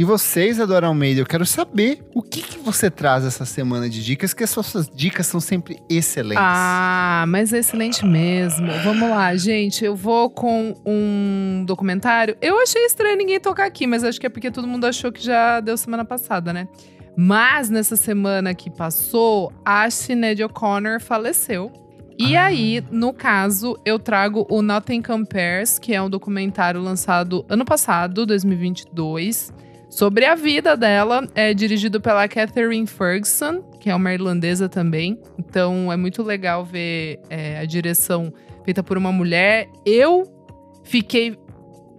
E vocês, Adora Almeida, eu quero saber o que, que você traz essa semana de dicas, que as suas dicas são sempre excelentes. Ah, mas é excelente mesmo. Vamos lá, gente. Eu vou com um documentário. Eu achei estranho ninguém tocar aqui, mas acho que é porque todo mundo achou que já deu semana passada, né? Mas nessa semana que passou, a Sinead O'Connor faleceu. E Ah. aí, no caso, eu trago o Nothing Compares, que é um documentário lançado ano passado, 2022, sobre a vida dela. É dirigido pela Catherine Ferguson, que é uma irlandesa também. Então, é muito legal ver é, a direção feita por uma mulher. Eu fiquei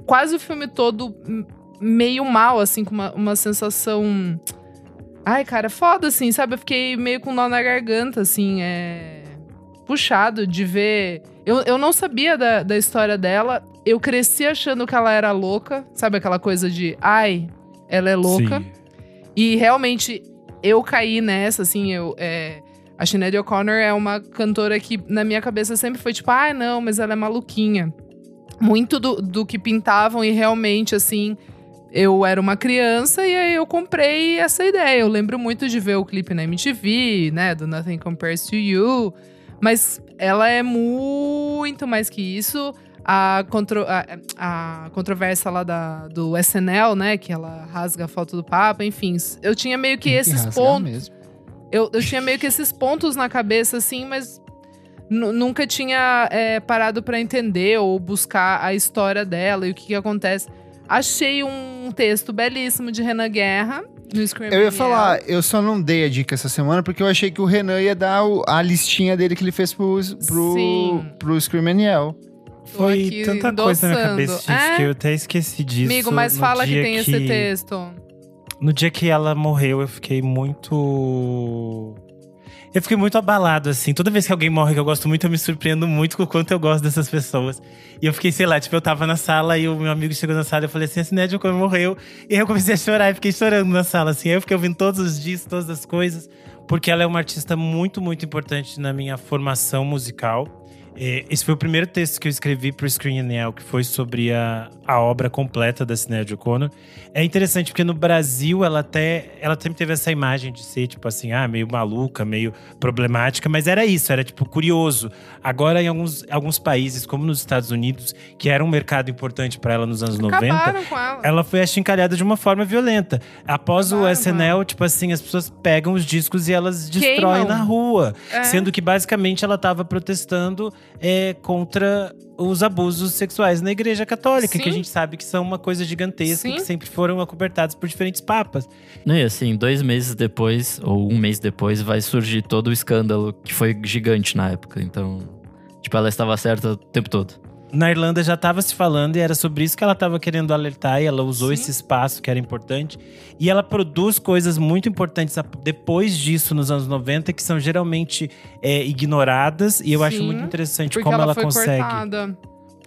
quase o filme todo meio mal, assim, com uma, uma sensação. Ai, cara, foda, assim, sabe? Eu fiquei meio com nó na garganta, assim, é. Puxado de ver. Eu, eu não sabia da, da história dela. Eu cresci achando que ela era louca, sabe? Aquela coisa de, ai, ela é louca. Sim. E realmente eu caí nessa, assim, eu. É, a Sinead O'Connor é uma cantora que, na minha cabeça, sempre foi tipo, ah, não, mas ela é maluquinha. Muito do, do que pintavam, e realmente, assim, eu era uma criança e aí eu comprei essa ideia. Eu lembro muito de ver o clipe na MTV, né, do Nothing Compares to You. Mas ela é muito mais que isso. A, contro a, a controvérsia lá da, do SNL, né? Que ela rasga a foto do Papa, enfim. Eu tinha meio que Tem esses pontos. mesmo. Eu, eu tinha meio que esses pontos na cabeça, assim, mas nu- nunca tinha é, parado pra entender ou buscar a história dela e o que, que acontece. Achei um texto belíssimo de Renan Guerra no Scream Eu ia falar, eu só não dei a dica essa semana porque eu achei que o Renan ia dar a listinha dele que ele fez pro, pro, Sim. pro Scream Aniel. Foi tanta coisa na endossando. cabeça, gente, É? que eu até esqueci disso. Amigo, mas fala que tem esse texto. no dia que ela morreu, eu fiquei muito. Eu fiquei muito abalado, assim. Toda vez que alguém morre que eu gosto muito, eu me surpreendo muito com o quanto eu gosto dessas pessoas. E eu fiquei, sei lá, tipo, eu tava na sala e o meu amigo chegou na sala e eu falei assim: a Sinéad morreu. E aí eu comecei a chorar e fiquei chorando na sala, assim. Aí eu fiquei ouvindo todos os dias, todas as coisas. Porque ela é uma artista muito, muito importante na minha formação musical. É, esse foi o primeiro texto que eu escrevi para o Screen NL, que foi sobre a, a obra completa da Sinéad O'Connor. É interessante porque no Brasil ela até ela sempre teve essa imagem de ser tipo assim, ah, meio maluca, meio problemática, mas era isso, era tipo curioso. Agora em alguns, alguns países, como nos Estados Unidos, que era um mercado importante para ela nos anos Acabaram 90, com ela. ela foi achincalhada de uma forma violenta. Após o Acabaram, SNL, tipo assim, as pessoas pegam os discos e elas destroem Queimam. na rua. É. Sendo que basicamente ela estava protestando é, contra os abusos sexuais na Igreja Católica, que a Sim. gente sabe que são uma coisa gigantesca Sim. que sempre foram acobertados por diferentes papas. Não, e assim, dois meses depois, ou um mês depois, vai surgir todo o escândalo que foi gigante na época. Então, tipo, ela estava certa o tempo todo. Na Irlanda já estava se falando e era sobre isso que ela estava querendo alertar e ela usou Sim. esse espaço que era importante. E ela produz coisas muito importantes depois disso, nos anos 90, que são geralmente é, ignoradas. E eu acho Sim, muito interessante como ela, ela, consegue. cortada.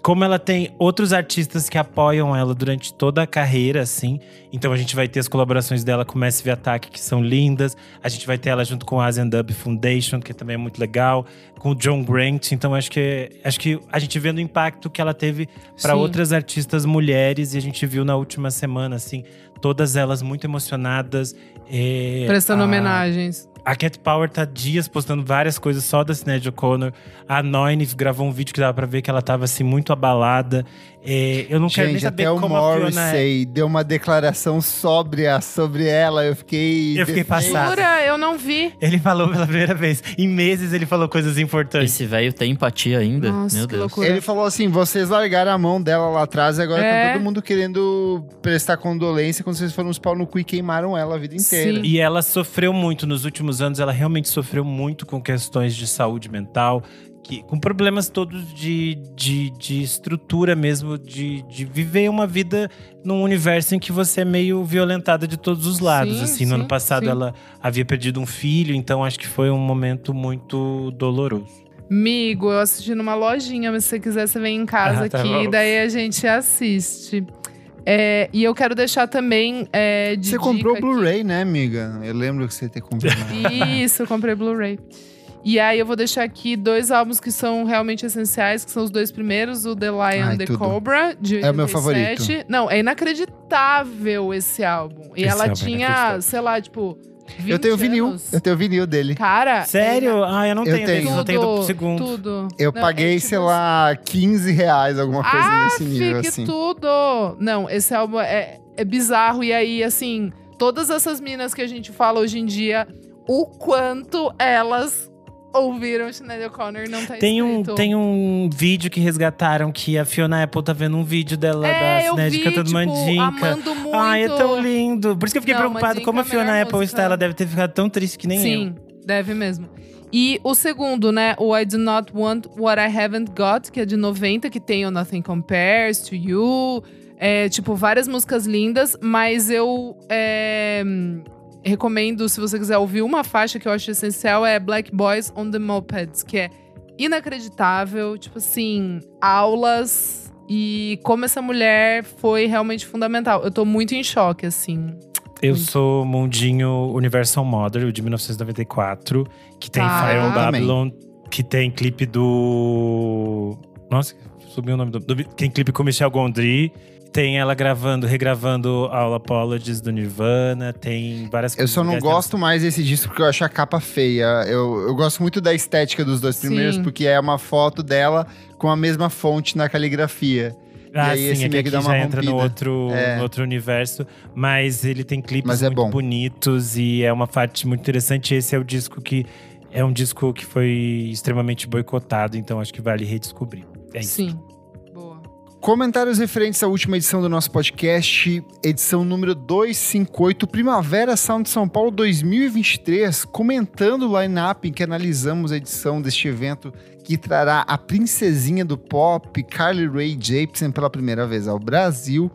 Como ela tem outros artistas que apoiam ela durante toda a carreira, assim. Então a gente vai ter as colaborações dela com Massive Attack, que são lindas. A gente vai ter ela junto com a Asian Dub Foundation, que também é muito legal. Com o John Grant. Então acho que, acho que a gente vendo o impacto que ela teve para outras artistas mulheres. E a gente viu na última semana, assim, todas elas muito emocionadas. É, Prestando a- homenagens. A Cat Power tá dias postando várias coisas só da Sinéad O'Connor. A Noine gravou um vídeo que dava pra ver que ela tava assim muito abalada. É, eu não quero nem Gente, saber até o como Fiona é. Morrissey deu uma declaração sóbria sobre ela. Eu fiquei. Eu fiquei passado. Jura? Eu não vi. Ele falou pela primeira vez. Em meses ele falou coisas importantes. Esse velho tem empatia ainda? Nossa, Meu que Deus. loucura. Ele falou assim: vocês largaram a mão dela lá atrás e agora É. tá todo mundo querendo prestar condolência quando vocês foram uns pau no cu e queimaram ela a vida inteira. Sim. E ela sofreu muito nos últimos anos, ela realmente sofreu muito com questões de saúde mental, que, com problemas todos de, de, de estrutura mesmo, de, de viver uma vida num universo em que você é meio violentada de todos os lados. Sim, assim, no sim, ano passado sim. ela havia perdido um filho, então acho que foi um momento muito doloroso. Amigo, eu assisti numa lojinha, mas se você quiser, você vem em casa Ah, tá aqui, bom. daí a gente assiste. É, e eu quero deixar também é, de Você comprou Blu-ray, né, amiga? Eu lembro que você ter comprado. Isso, eu comprei Blu-ray. E aí eu vou deixar aqui dois álbuns que são realmente essenciais, que são os dois primeiros, o The Lion Ai, and the tudo. Cobra, de 87. É o meu favorito. Não, é inacreditável esse álbum. E Esse ela álbum é tinha, inacreditável. sei lá, tipo, 20 eu tenho vinil. anos. Eu tenho vinil dele. Cara, Sério? Ah, eu não Eu tenho, tenho. dele, só tenho do segundo. Tudo. Eu Não, paguei, é tipo sei lá, 15 reais, alguma coisa ah, nesse nível, fique assim. tudo! Não, esse álbum é, é bizarro. E aí, assim, todas essas minas que a gente fala hoje em dia, o quanto elas ouviram Sinead O'Connor não tá Tem um, tem um vídeo que resgataram que a Fiona Apple tá vendo um vídeo dela é, da eu Sinéad cantando tipo, Mandinka. amando muito. Ai, é tão lindo. Por isso que eu fiquei Não, preocupado Mandinka como a é a Fiona Apple música. está. Ela deve ter ficado tão triste que nem Sim, deve mesmo. E o segundo, né? O I Do Not Want What I Haven't Got, que é de 90, que tem o Nothing Compares to You. É, tipo, várias músicas lindas, mas eu é, recomendo, se você quiser ouvir uma faixa que eu acho essencial, é Black Boys on the Mopeds, que é inacreditável. Tipo assim, aulas e como essa mulher foi realmente fundamental. Eu tô muito em choque, assim. eu. Sou Mundinho Universal Mother, de 1994, que tem Tá. Fire on. Babylon, que tem clipe do. Nossa, subiu o nome do. do- Tem clipe com Michel Gondry. Tem ela gravando, regravando All Apologies do Nirvana, tem várias Eu só não gosto mais desse disco porque eu acho a capa feia. Eu, eu gosto muito da estética dos dois Sim. primeiros, porque é uma foto dela com a mesma fonte na caligrafia. Ah, aí sim, esse é que meio que aqui dá já uma entra no rompida. outro, É. no outro universo. Mas ele tem clipes Mas é muito bom. bonitos e é uma parte muito interessante. Esse é o disco que… É um disco que foi extremamente boicotado, então acho que vale redescobrir. É isso. Sim. Comentários referentes à última edição do nosso podcast, edição número 258, Primavera Sound São Paulo 2023, comentando o line-up em que analisamos a edição deste evento que trará a princesinha do pop, Carly Rae Jepsen, pela primeira vez ao Brasil.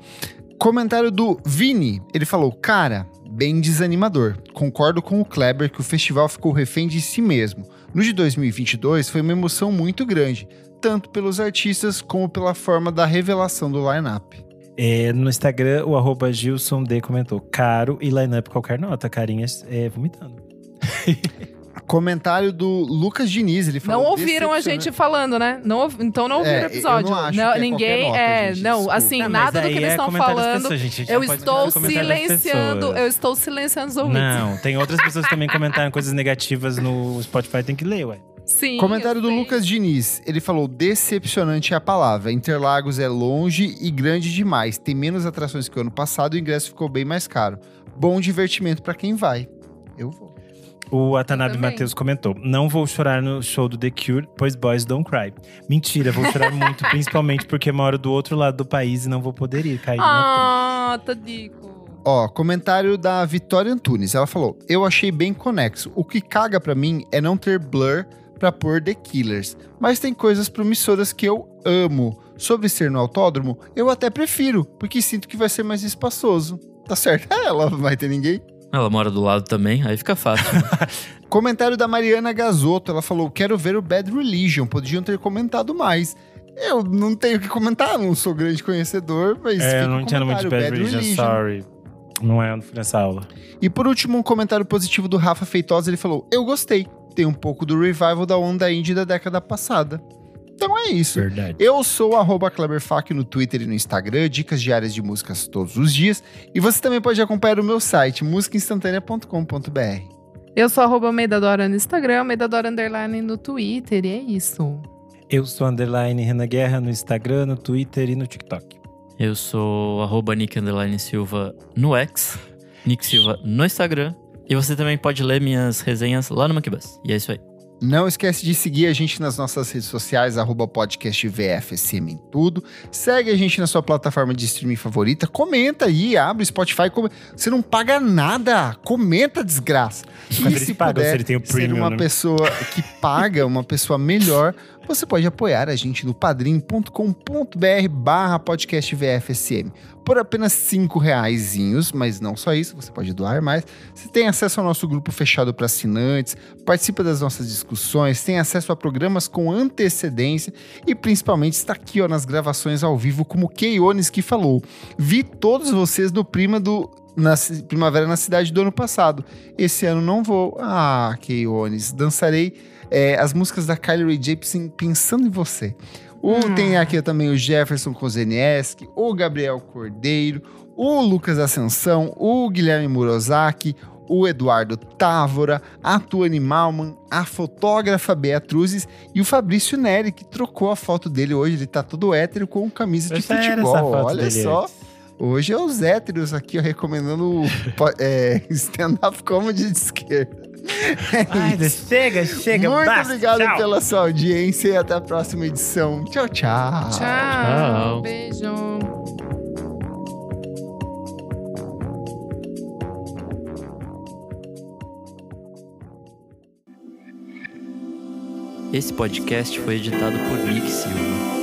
Comentário do Vini, ele falou, cara, bem desanimador. Concordo com o Kleber que o festival ficou refém de si mesmo. No de 2022 foi uma emoção muito grande, tanto pelos artistas como pela forma da revelação do line-up. É, no Instagram, o arroba Gilson D comentou: caro e line-up qualquer nota, carinhas é, vomitando. Comentário do Lucas Diniz, ele falou. Não ouviram a "Decepcionante". gente falando, né? Não, então não ouviram É, o eu episódio. não que é ninguém nota, é, gente, não, desculpa. assim, Não, nada do que eles é estão falando. pessoas, gente. Eu não estou silenciando, eu estou silenciando os ouvintes. Não, tem outras pessoas que também comentaram coisas negativas no Spotify, tem que ler, ué. Sim. Comentário do sei. Lucas Diniz. Ele falou: decepcionante é a palavra. Interlagos é longe e grande demais. Tem menos atrações que o ano passado e o ingresso ficou bem mais caro. Bom divertimento pra quem vai. Eu vou. O Atanabe. Matheus comentou: Não vou chorar no show do The Cure, pois boys don't cry. Mentira, vou chorar muito, principalmente porque moro do outro lado do país e não vou poder ir. Caí Ah, Tadico. Ó, comentário da Vitória Antunes. Ela falou: Eu achei bem conexo. O que caga pra mim é não ter blur pra pôr The Killers. Mas tem coisas promissoras que eu amo. Sobre ser no autódromo, eu até prefiro, porque sinto que vai ser mais espaçoso. Tá certo? Ela não vai ter ninguém. Ela mora do lado também, aí fica fácil. Comentário da Mariana Gasotto. Ela falou: Quero ver o Bad Religion. Podiam ter comentado mais. Eu não tenho o que comentar, não sou grande conhecedor, mas. É, fica eu não entendo muito de comentário, Bad Religion, sorry. Não é, nessa aula. E por último, um comentário positivo do Rafa Feitosa. Ele falou: Eu gostei. Tem um pouco do revival da onda indie da década passada. Então é isso. Verdade. Eu sou o arroba KleberFac no Twitter e no Instagram, dicas diárias de músicas todos os dias. E você também pode acompanhar o meu site, musicainstantanea.com.br. Eu sou arroba Meidadora no Instagram, Meidadora Underline no Twitter, e é isso. Eu sou underline Renan Guerra no Instagram, no Twitter e no TikTok. Eu sou arroba Nick Underline Silva no X, Nick Silva no Instagram. E você também pode ler minhas resenhas lá no Monkey E é isso aí. Não esquece de seguir a gente nas nossas redes sociais, arroba podcast VFSM em tudo. Segue a gente na sua plataforma de streaming favorita. Comenta aí, abre o Spotify. come- Você não paga nada. Comenta, desgraça. Mas E ele se paga, puder se ele tem o ser premium, uma né? pessoa que paga, uma pessoa melhor, você pode apoiar a gente no padrim.com.br barra podcast VFSM. Por apenas cinco reaisinhos, mas não só isso, você pode doar mais. Você tem acesso ao nosso grupo fechado para assinantes, participa das nossas discussões, tem acesso a programas com antecedência e principalmente está aqui ó, nas gravações ao vivo, como o Keiones que falou. Vi todos vocês no Prima do na Primavera na Cidade do ano passado. Esse ano não vou. Ah, Keiones, dançarei é, as músicas da Kylie Rae Jepsen pensando em você. O, Hum. Tem aqui também o Jefferson Kozenieski, o Gabriel Cordeiro, o Lucas Ascensão, o Guilherme Murozaki, o Eduardo Távora, a Tuane Malman, a fotógrafa Beatruzes e o Fabrício Neri, que trocou a foto dele hoje. Ele tá todo hétero com camisa de futebol. Olha só. antes. Hoje é os héteros aqui, ó, recomendando é, stand-up comedy de esquerda. É Ai, chega, chega, Muito basta, obrigado tchau. pela sua audiência e até a próxima edição. Tchau, tchau. Tchau. tchau. Beijo. Esse podcast foi editado por Nick Silva.